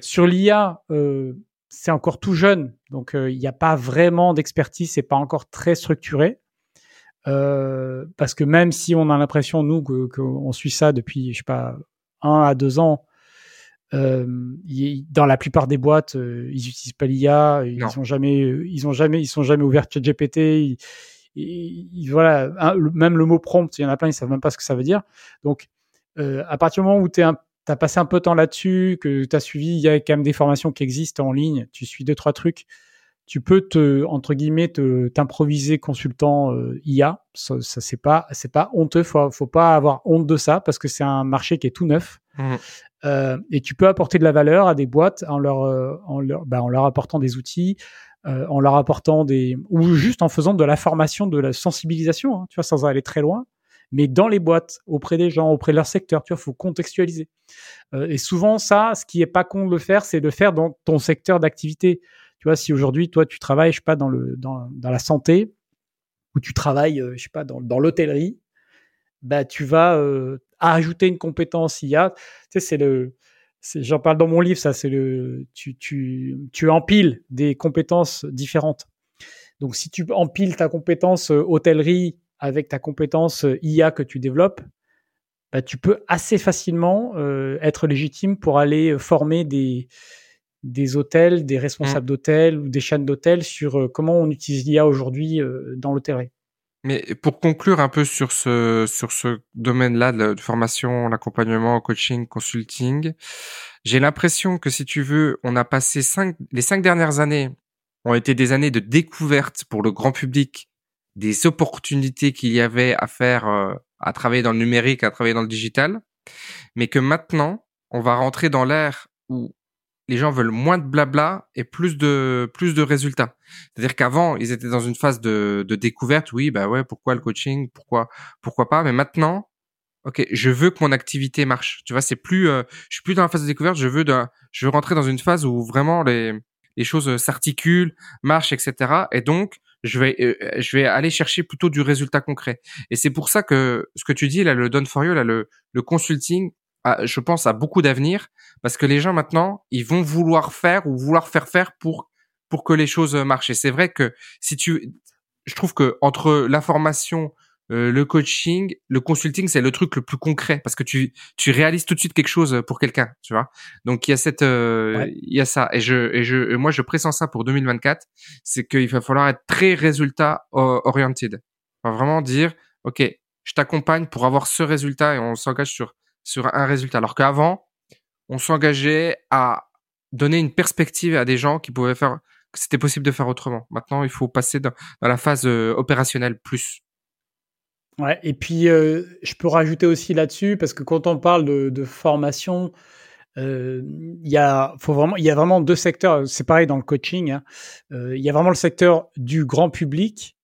Sur l'IA, euh, c'est encore tout jeune, donc euh, il n'y a pas vraiment d'expertise, c'est pas encore très structuré. parce que même si on a l'impression, nous, qu'on suit ça depuis, je sais pas, un à deux ans, euh, dans la plupart des boîtes, euh, ils utilisent pas l'IA, ils ont jamais, ils ont jamais, ils sont jamais ouverts ChatGPT. Ils, voilà, même le mot prompt, il y en a plein, ils savent même pas ce que ça veut dire. Donc, euh, à partir du moment où tu as passé un peu de temps là-dessus, que tu as suivi, il y a quand même des formations qui existent en ligne, tu suis deux, trois trucs, tu peux te, entre guillemets, t'improviser consultant IA. Ça, ça c'est pas, c'est pas honteux. Faut, faut pas avoir honte de ça parce que c'est un marché qui est tout neuf. Mmh. Euh, et tu peux apporter de la valeur à des boîtes en leur, euh, en leur, bah, en leur apportant des outils, euh, en leur apportant des, ou juste en faisant de la formation, de la sensibilisation, hein, tu vois, sans aller très loin. Mais dans les boîtes, auprès des gens, auprès de leur secteur, tu vois, faut contextualiser. et souvent, ça, ce qui est pas con de le faire, c'est de le faire dans ton secteur d'activité. Tu vois, si aujourd'hui, toi, tu travailles, je sais pas, dans le, dans, dans la santé, ou tu travailles, je sais pas, dans, dans l'hôtellerie, bah, tu vas euh, ajouter une compétence IA. Tu sais, c'est le, j'en parle dans mon livre, ça, c'est le, tu, tu, tu empiles des compétences différentes. Donc, si tu empiles ta compétence euh, hôtellerie avec ta compétence euh, IA que tu développes, bah, tu peux assez facilement euh, être légitime pour aller former des, des hôtels, des responsables mmh. d'hôtels ou des chaînes d'hôtels sur comment on utilise l'IA aujourd'hui dans l'hôtellerie. Mais pour conclure un peu sur ce sur ce domaine-là de, de formation, l'accompagnement, coaching, consulting, j'ai l'impression que si tu veux, on a passé cinq les cinq dernières années ont été des années de découverte pour le grand public des opportunités qu'il y avait à faire, euh, à travailler dans le numérique, à travailler dans le digital, mais que maintenant on va rentrer dans l'ère où les gens veulent moins de blabla et plus de plus de résultats. C'est-à-dire qu'avant, ils étaient dans une phase de, de découverte. Oui, bah ouais, pourquoi le coaching, pourquoi pourquoi pas? Mais maintenant, ok, je veux que mon activité marche. Tu vois, c'est plus, euh, je suis plus dans la phase de découverte. Je veux je veux rentrer dans une phase où vraiment les les choses s'articulent, marchent, etc. Et donc, je vais euh, je vais aller chercher plutôt du résultat concret. Et c'est pour ça que ce que tu dis là, le done for you, là, le le consulting, je pense, à beaucoup d'avenir parce que les gens maintenant, ils vont vouloir faire ou vouloir faire faire pour pour que les choses marchent. Et c'est vrai que si tu, je trouve que entre la formation, euh, le coaching, le consulting, c'est le truc le plus concret parce que tu tu réalises tout de suite quelque chose pour quelqu'un, tu vois. Donc il y a cette, euh, il y a ça. Et je et je moi je pressens ça pour 2024, c'est qu'il va falloir être très résultat oriented. va vraiment dire, ok, je t'accompagne pour avoir ce résultat et on s'engage sur sur un résultat. Alors qu'avant, on s'engageait à donner une perspective à des gens qui pouvaient faire, que c'était possible de faire autrement. Maintenant, il faut passer dans, la phase euh, opérationnelle plus. Ouais, et puis euh, je peux rajouter aussi là-dessus parce que quand on parle de, formation, euh, il y a, faut vraiment, il y a vraiment deux secteurs. C'est pareil dans le coaching. Hein. il y a vraiment le secteur du grand public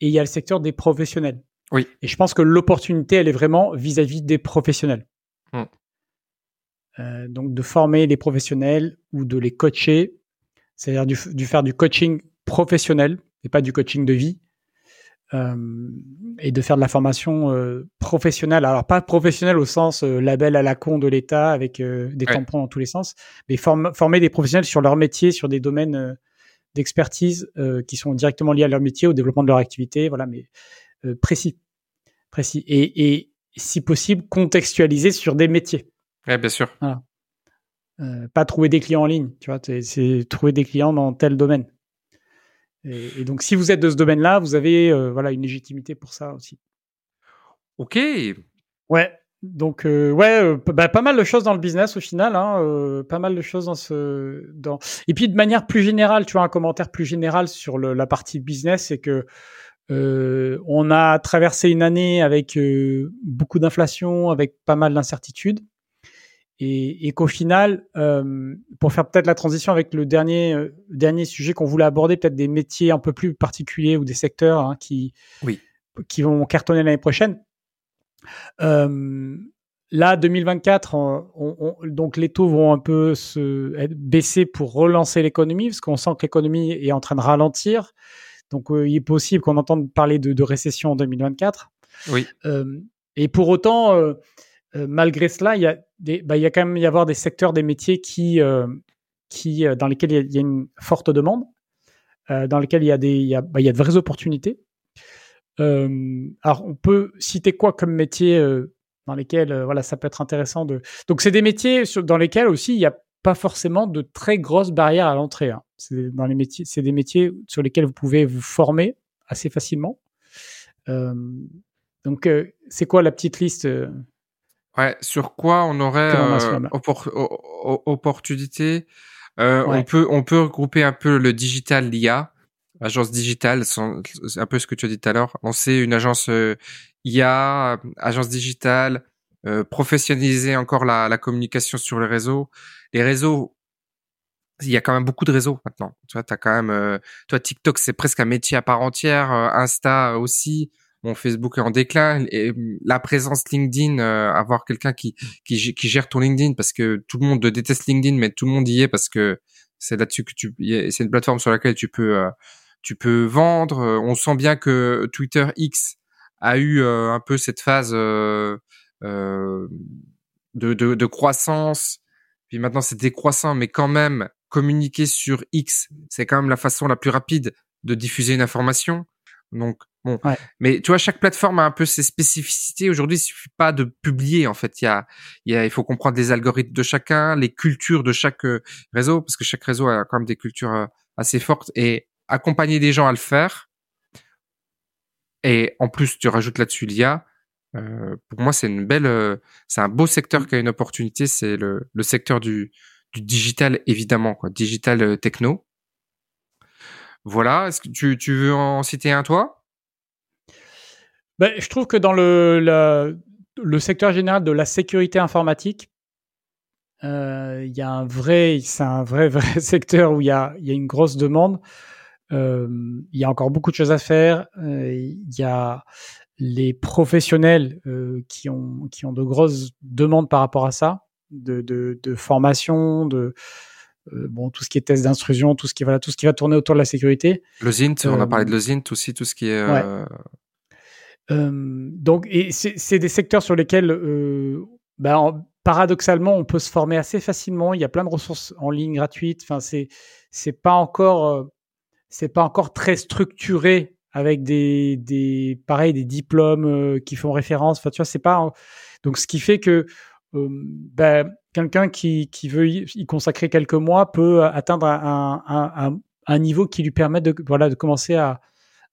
et il y a le secteur des professionnels. Oui. Et je pense que l'opportunité, elle est vraiment vis-à-vis des professionnels. Mmh. Euh, donc de former les professionnels ou de les coacher, c'est-à-dire du, faire du coaching professionnel et pas du coaching de vie. Et de faire de la formation professionnelle. Alors pas professionnelle au sens label à la con de l'État avec des tampons dans tous les sens, mais former des professionnels sur leur métier, sur des domaines d'expertise qui sont directement liés à leur métier, au développement de leur activité, voilà, mais précis, précis. Et, et si possible, contextualiser sur des métiers. Oui, bien sûr. Euh, pas trouver des clients en ligne, tu vois, c'est trouver des clients dans tel domaine. Et, donc, si vous êtes de ce domaine-là, vous avez euh, voilà une légitimité pour ça aussi. Ok. Ouais. Donc euh, ouais, bah, pas mal de choses dans le business au final, hein, pas mal de choses dans ce dans. Et puis de manière plus générale, tu vois, un commentaire plus général sur la partie business, c'est que on a traversé une année avec beaucoup d'inflation, avec pas mal d'incertitudes et, qu'au final, euh, pour faire peut-être la transition avec le dernier euh, dernier sujet qu'on voulait aborder, peut-être des métiers un peu plus particuliers ou des secteurs hein, qui oui. qui vont cartonner l'année prochaine. Euh, là, 2024, on, donc les taux vont un peu se baisser pour relancer l'économie, parce qu'on sent que l'économie est en train de ralentir. Donc, il est possible qu'on entende parler de, de, récession en 2024. Oui. et pour autant euh, malgré cela, il y a des, bah, il y a quand même y avoir des secteurs, des métiers qui, euh, qui euh, dans lesquels il y, a, une forte demande, dans lesquels il y a des, il y a, bah, il y a de vraies opportunités. alors, on peut citer quoi comme métier dans lesquels, voilà, ça peut être intéressant de. Donc, c'est des métiers dans lesquels aussi il n'y a pas forcément de très grosses barrières à l'entrée. Hein. C'est dans les métiers, c'est des métiers sur lesquels vous pouvez vous former assez facilement. donc, c'est quoi la petite liste Ouais, sur quoi on aurait euh, opportunité? Euh, On peut on peut regrouper un peu le digital, l'IA, agence digitale, c'est un peu ce que tu as dit tout à l'heure. On sait une agence euh, IA, agence digitale, professionnaliser encore la, la communication sur les réseaux. Les réseaux, il y a quand même beaucoup de réseaux maintenant. Tu vois, t'as quand même, toi TikTok c'est presque un métier à part entière, Insta aussi. Mon Facebook est en déclin et la présence LinkedIn, euh, avoir quelqu'un qui, qui, gère ton LinkedIn parce que tout le monde déteste LinkedIn, mais tout le monde y est parce que c'est là-dessus que tu, c'est une plateforme sur laquelle tu peux, euh, tu peux vendre. On sent bien que Twitter X a eu euh, un peu cette phase de, de, de croissance. Puis maintenant c'est décroissant, mais quand même communiquer sur X, c'est quand même la façon la plus rapide de diffuser une information. Donc bon, mais tu vois, chaque plateforme a un peu ses spécificités. Aujourd'hui, il suffit pas de publier. En fait, il y a, il y a, il faut comprendre les algorithmes de chacun, les cultures de chaque euh, réseau, parce que chaque réseau a quand même des cultures euh, assez fortes et accompagner des gens à le faire. Et en plus, tu rajoutes là-dessus l'IA. Euh, pour moi, c'est une belle, euh, c'est un beau secteur qui a une opportunité. C'est le, le secteur du, du digital, évidemment, quoi, digital techno. Voilà. Est-ce que tu, veux en citer un, toi? Ben, Je trouve que dans le, secteur général de la sécurité informatique, euh, il y a un vrai, c'est un vrai, vrai secteur où il y a, une grosse demande. Euh, il y a encore beaucoup de choses à faire. Euh, il y a les professionnels qui, ont, de grosses demandes par rapport à ça, de formation, de, euh, bon, tout ce qui est test d'intrusion, tout ce qui voilà, tout ce qui va tourner autour de la sécurité. Le Zint, on a parlé de le Zint aussi, tout ce qui est. Euh, euh, donc, et c'est des secteurs sur lesquels, bah, paradoxalement, on peut se former assez facilement. Il y a plein de ressources en ligne gratuites. Enfin, c'est c'est pas encore c'est pas encore très structuré avec des des pareil des diplômes qui font référence. Enfin, tu vois, c'est pas donc ce qui fait que ben, quelqu'un qui, qui veut y consacrer quelques mois peut atteindre un, un, un, niveau qui lui permet de, voilà, de commencer à,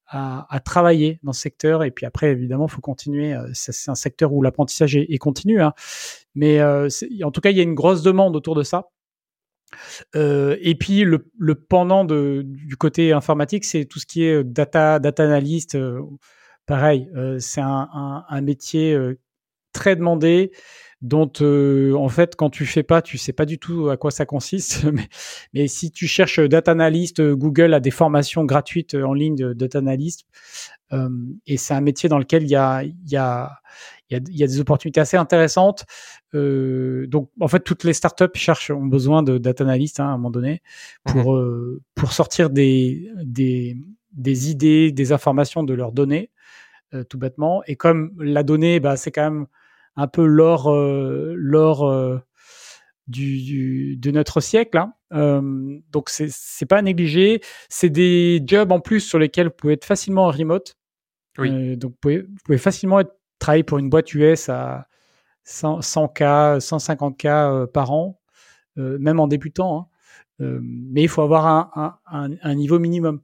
à, à, travailler dans ce secteur. Et puis après, évidemment, il faut continuer. Euh, c'est un secteur où l'apprentissage est, est, continu. Hein. Mais euh, en tout cas, il y a une grosse demande autour de ça. Euh, et puis le, le pendant de, du côté informatique, c'est tout ce qui est data, data analyst. Euh, pareil, euh, c'est un, métier très demandé dont euh, en fait quand tu fais pas, tu sais pas du tout à quoi ça consiste. mais, mais si tu cherches data analyst, euh, Google a des formations gratuites euh, en ligne de data analyst, euh, et c'est un métier dans lequel il y a, il y a il y, a, y a des opportunités assez intéressantes. Euh, donc, en fait, toutes les startups cherchent, ont besoin de data analyst hein, à un moment donné pour, mmh pour sortir des, des, des idées, des informations de leurs données, tout bêtement. Et comme la donnée, bah, c'est quand même un peu l'or, l'or du, de notre siècle. Hein. Euh, donc c'est c'est pas à négliger. C'est des jobs en plus sur lesquels vous pouvez être facilement en remote. Oui. Euh, donc vous pouvez, vous pouvez facilement être, travailler pour une boîte US à 100, k 150K euh, par an, euh, même en débutant. Hein. Euh, mais il faut avoir un, un, un, niveau minimum.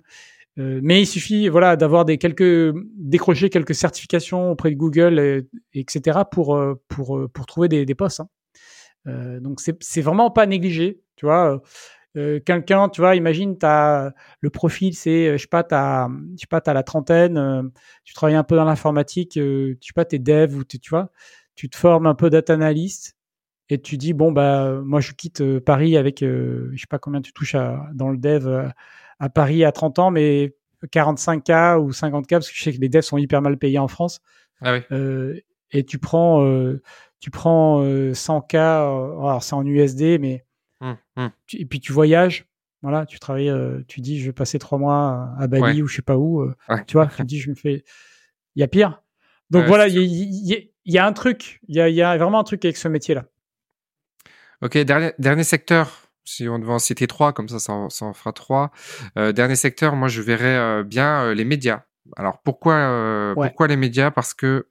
Mais il suffit, voilà, d'avoir des quelques décrocher quelques certifications auprès de Google, et, etc. pour pour pour trouver des, des postes. Hein. Euh, donc c'est vraiment pas négligé, tu vois. Euh, quelqu'un, tu vois, imagine, as, le profil, c'est, euh, je sais pas, t'as, je sais pas, t'as la trentaine, tu travailles un peu dans l'informatique, tu sais pas, t'es dev ou tu vois, tu te formes un peu data analyst et tu dis bon bah moi je quitte Paris avec, je sais pas combien tu touches à, dans le dev à Paris à 30 ans, mais 45K ou 50K parce que je sais que les devs sont hyper mal payés en France. Ah oui. et tu prends tu prends 100K, euh, euh, alors c'est en USD, mais. Mmh, mmh. et puis tu voyages, voilà, tu travailles, euh, tu dis je vais passer trois mois à Bali ou je sais pas où, tu vois, tu dis je me fais. Il y a pire. Donc voilà, il y, a un truc, il y a, vraiment un truc avec ce métier-là. Ok, dernier, dernier secteur, si on devait en citer trois, comme ça, ça en, fera trois. dernier secteur, moi, je verrais bien les médias. Alors pourquoi, pourquoi les médias? Parce que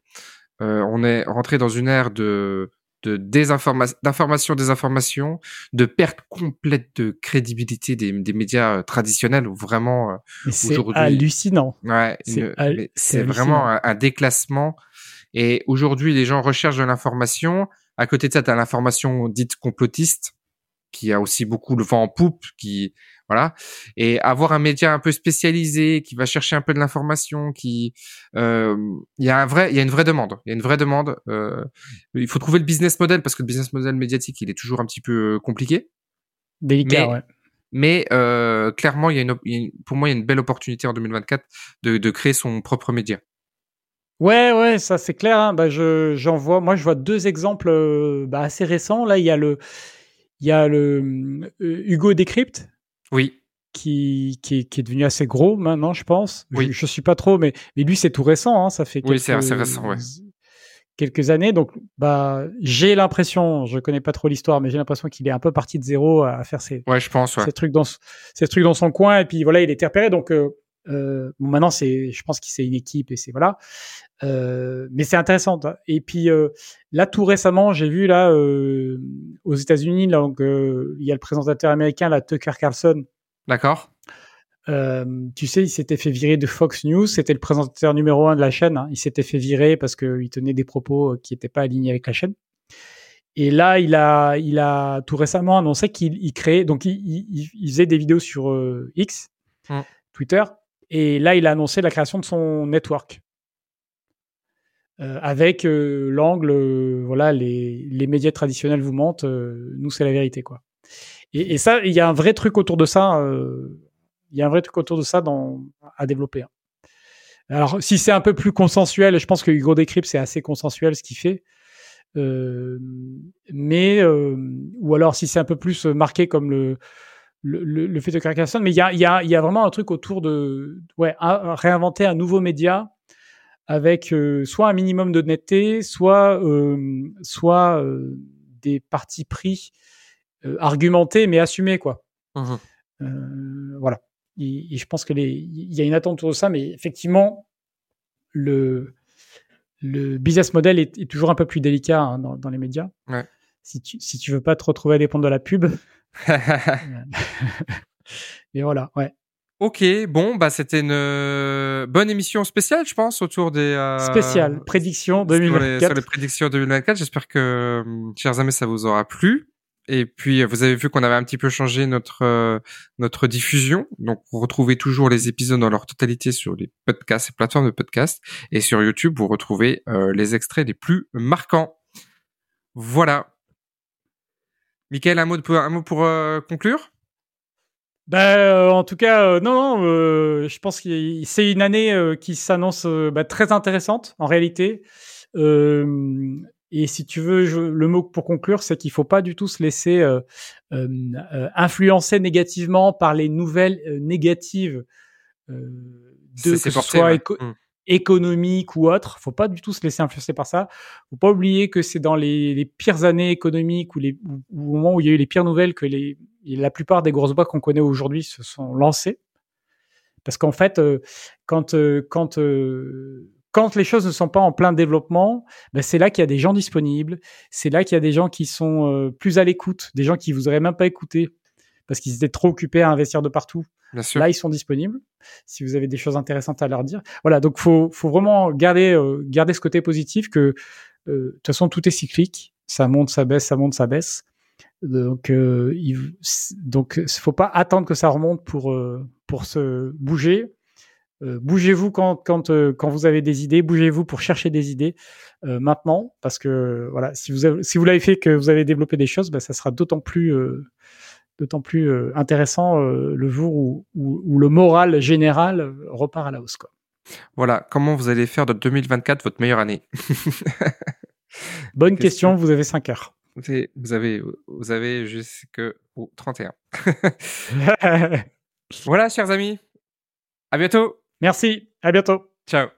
euh, on est rentré dans une ère de de d'information, désinformation, de perte complète de crédibilité des, des médias euh, traditionnels vraiment euh, c'est hallucinant. Ouais, c'est vraiment un, déclassement. Et aujourd'hui, les gens recherchent de l'information. À côté de ça, tu as l'information dite complotiste qui a aussi beaucoup le vent en poupe, qui voilà, et avoir un média un peu spécialisé qui va chercher un peu de l'information, qui euh, il y a un vrai, il y a une vraie demande, il y a une vraie demande. Euh, il faut trouver le business model parce que le business model médiatique il est toujours un petit peu euh, compliqué, délicat, mais, ouais. Mais euh, clairement, il y, a une, pour moi, il y a une belle opportunité en 2024 de, de créer son propre média. Ouais, ouais, ça c'est clair. Hein. Bah, je, j'en vois, moi, je vois deux exemples euh, bah, assez récents. Là, il y a le, il y a le euh, Hugo Decrypt oui. Qui, qui, est, qui est devenu assez gros maintenant, je pense. Oui. Je, ne suis pas trop, mais, mais lui, c'est tout récent. Hein, ça fait quelques, oui, c'est assez récent, ouais. quelques années. Donc, bah, j'ai l'impression, je connais pas trop l'histoire, mais j'ai l'impression qu'il est un peu parti de zéro à faire ses, ouais, je pense, ouais. trucs dans, ces trucs dans son coin. Et puis voilà, il était repéré. Donc, euh, euh, maintenant, c'est, je pense qu'il c'est une équipe et c'est voilà. Euh, mais c'est intéressant. Et puis euh, là, tout récemment, j'ai vu là euh, aux États-Unis, donc il y a le présentateur américain, là, Tucker Carlson. D'accord. tu sais, il s'était fait virer de Fox News. C'était le présentateur numéro un de la chaîne. Hein. Il s'était fait virer parce qu'il tenait des propos qui n'étaient pas alignés avec la chaîne. Et là, il a, il a tout récemment annoncé qu'il créait, donc il, il, il, faisait des vidéos sur X, mmh. Twitter, et là, il a annoncé la création de son network. Euh, avec euh, l'angle, euh, voilà, les, les, médias traditionnels vous mentent, nous c'est la vérité, quoi. Et, ça, il y a un vrai truc autour de ça. Il y a un vrai truc autour de ça à développer. Hein. Alors, si c'est un peu plus consensuel, je pense que Hugo Decrypt, c'est assez consensuel ce qu'il fait. Mais ou alors si c'est un peu plus marqué comme le le, le, fait de Carcassonne, mais il y a, y, a, y a vraiment un truc autour de ouais, réinventer un nouveau média avec euh, soit un minimum de netteté, soit, euh, soit euh, des partis pris argumentés mais assumés. Quoi. Mmh voilà. Et, je pense qu'il y a une attente autour de ça, mais effectivement, le, le business model est, toujours un peu plus délicat hein, dans, dans, les médias. Ouais. Si tu, si tu veux pas te retrouver à dépendre de la pub, Et voilà, ouais. Ok, bon, bah c'était une euh, bonne émission spéciale, je pense, autour des euh, spéciales prédictions 2024. Sur les, prédictions 2024. J'espère que, euh, chers amis, ça vous aura plu. Et puis, vous avez vu qu'on avait un petit peu changé notre notre diffusion. Donc, vous retrouvez toujours les épisodes dans leur totalité sur les podcasts et plateformes de podcasts. Et sur YouTube, vous retrouvez les extraits les plus marquants. Voilà. Michael, un mot, un mot pour euh, conclure? Bah, euh, en tout cas, euh, non, non je pense que c'est une année qui s'annonce bah, très intéressante en réalité. et si tu veux, le mot pour conclure, c'est qu'il faut pas du tout se laisser influencer négativement par les nouvelles négatives de, que ce soit mmh. Économique ou autre. Faut pas du tout se laisser influencer par ça. Faut pas oublier que c'est dans les, pires années économiques ou, les, au moment où il y a eu les pires nouvelles que les, la plupart des grosses boîtes qu'on connaît aujourd'hui se sont lancées. Parce qu'en fait, euh, quand, euh, quand, euh, quand les choses ne sont pas en plein développement, ben c'est là qu'il y a des gens disponibles, c'est là qu'il y a des gens qui sont plus à l'écoute, des gens qui vous auraient même pas écouté parce qu'ils étaient trop occupés à investir de partout. Là, ils sont disponibles. Si vous avez des choses intéressantes à leur dire, voilà. Donc, faut, faut vraiment garder, garder ce côté positif que de toute façon tout est cyclique, ça monte, ça baisse, ça monte, ça baisse. Donc, euh, il, donc, faut pas attendre que ça remonte pour euh, pour se bouger. Euh, bougez-vous quand quand euh, quand vous avez des idées. Bougez-vous pour chercher des idées euh, maintenant, parce que voilà, si vous avez, si vous l'avez fait que vous avez développé des choses, bah, ça sera d'autant plus d'autant plus intéressant le jour où, où, où, le moral général repart à la hausse. Quoi. Voilà, comment vous allez faire de 2024 votre meilleure année? Bonne question. Vous avez 5 heures. Vous avez, vous avez jusqu'au 31. voilà, chers amis. À bientôt. Merci. À bientôt. Ciao.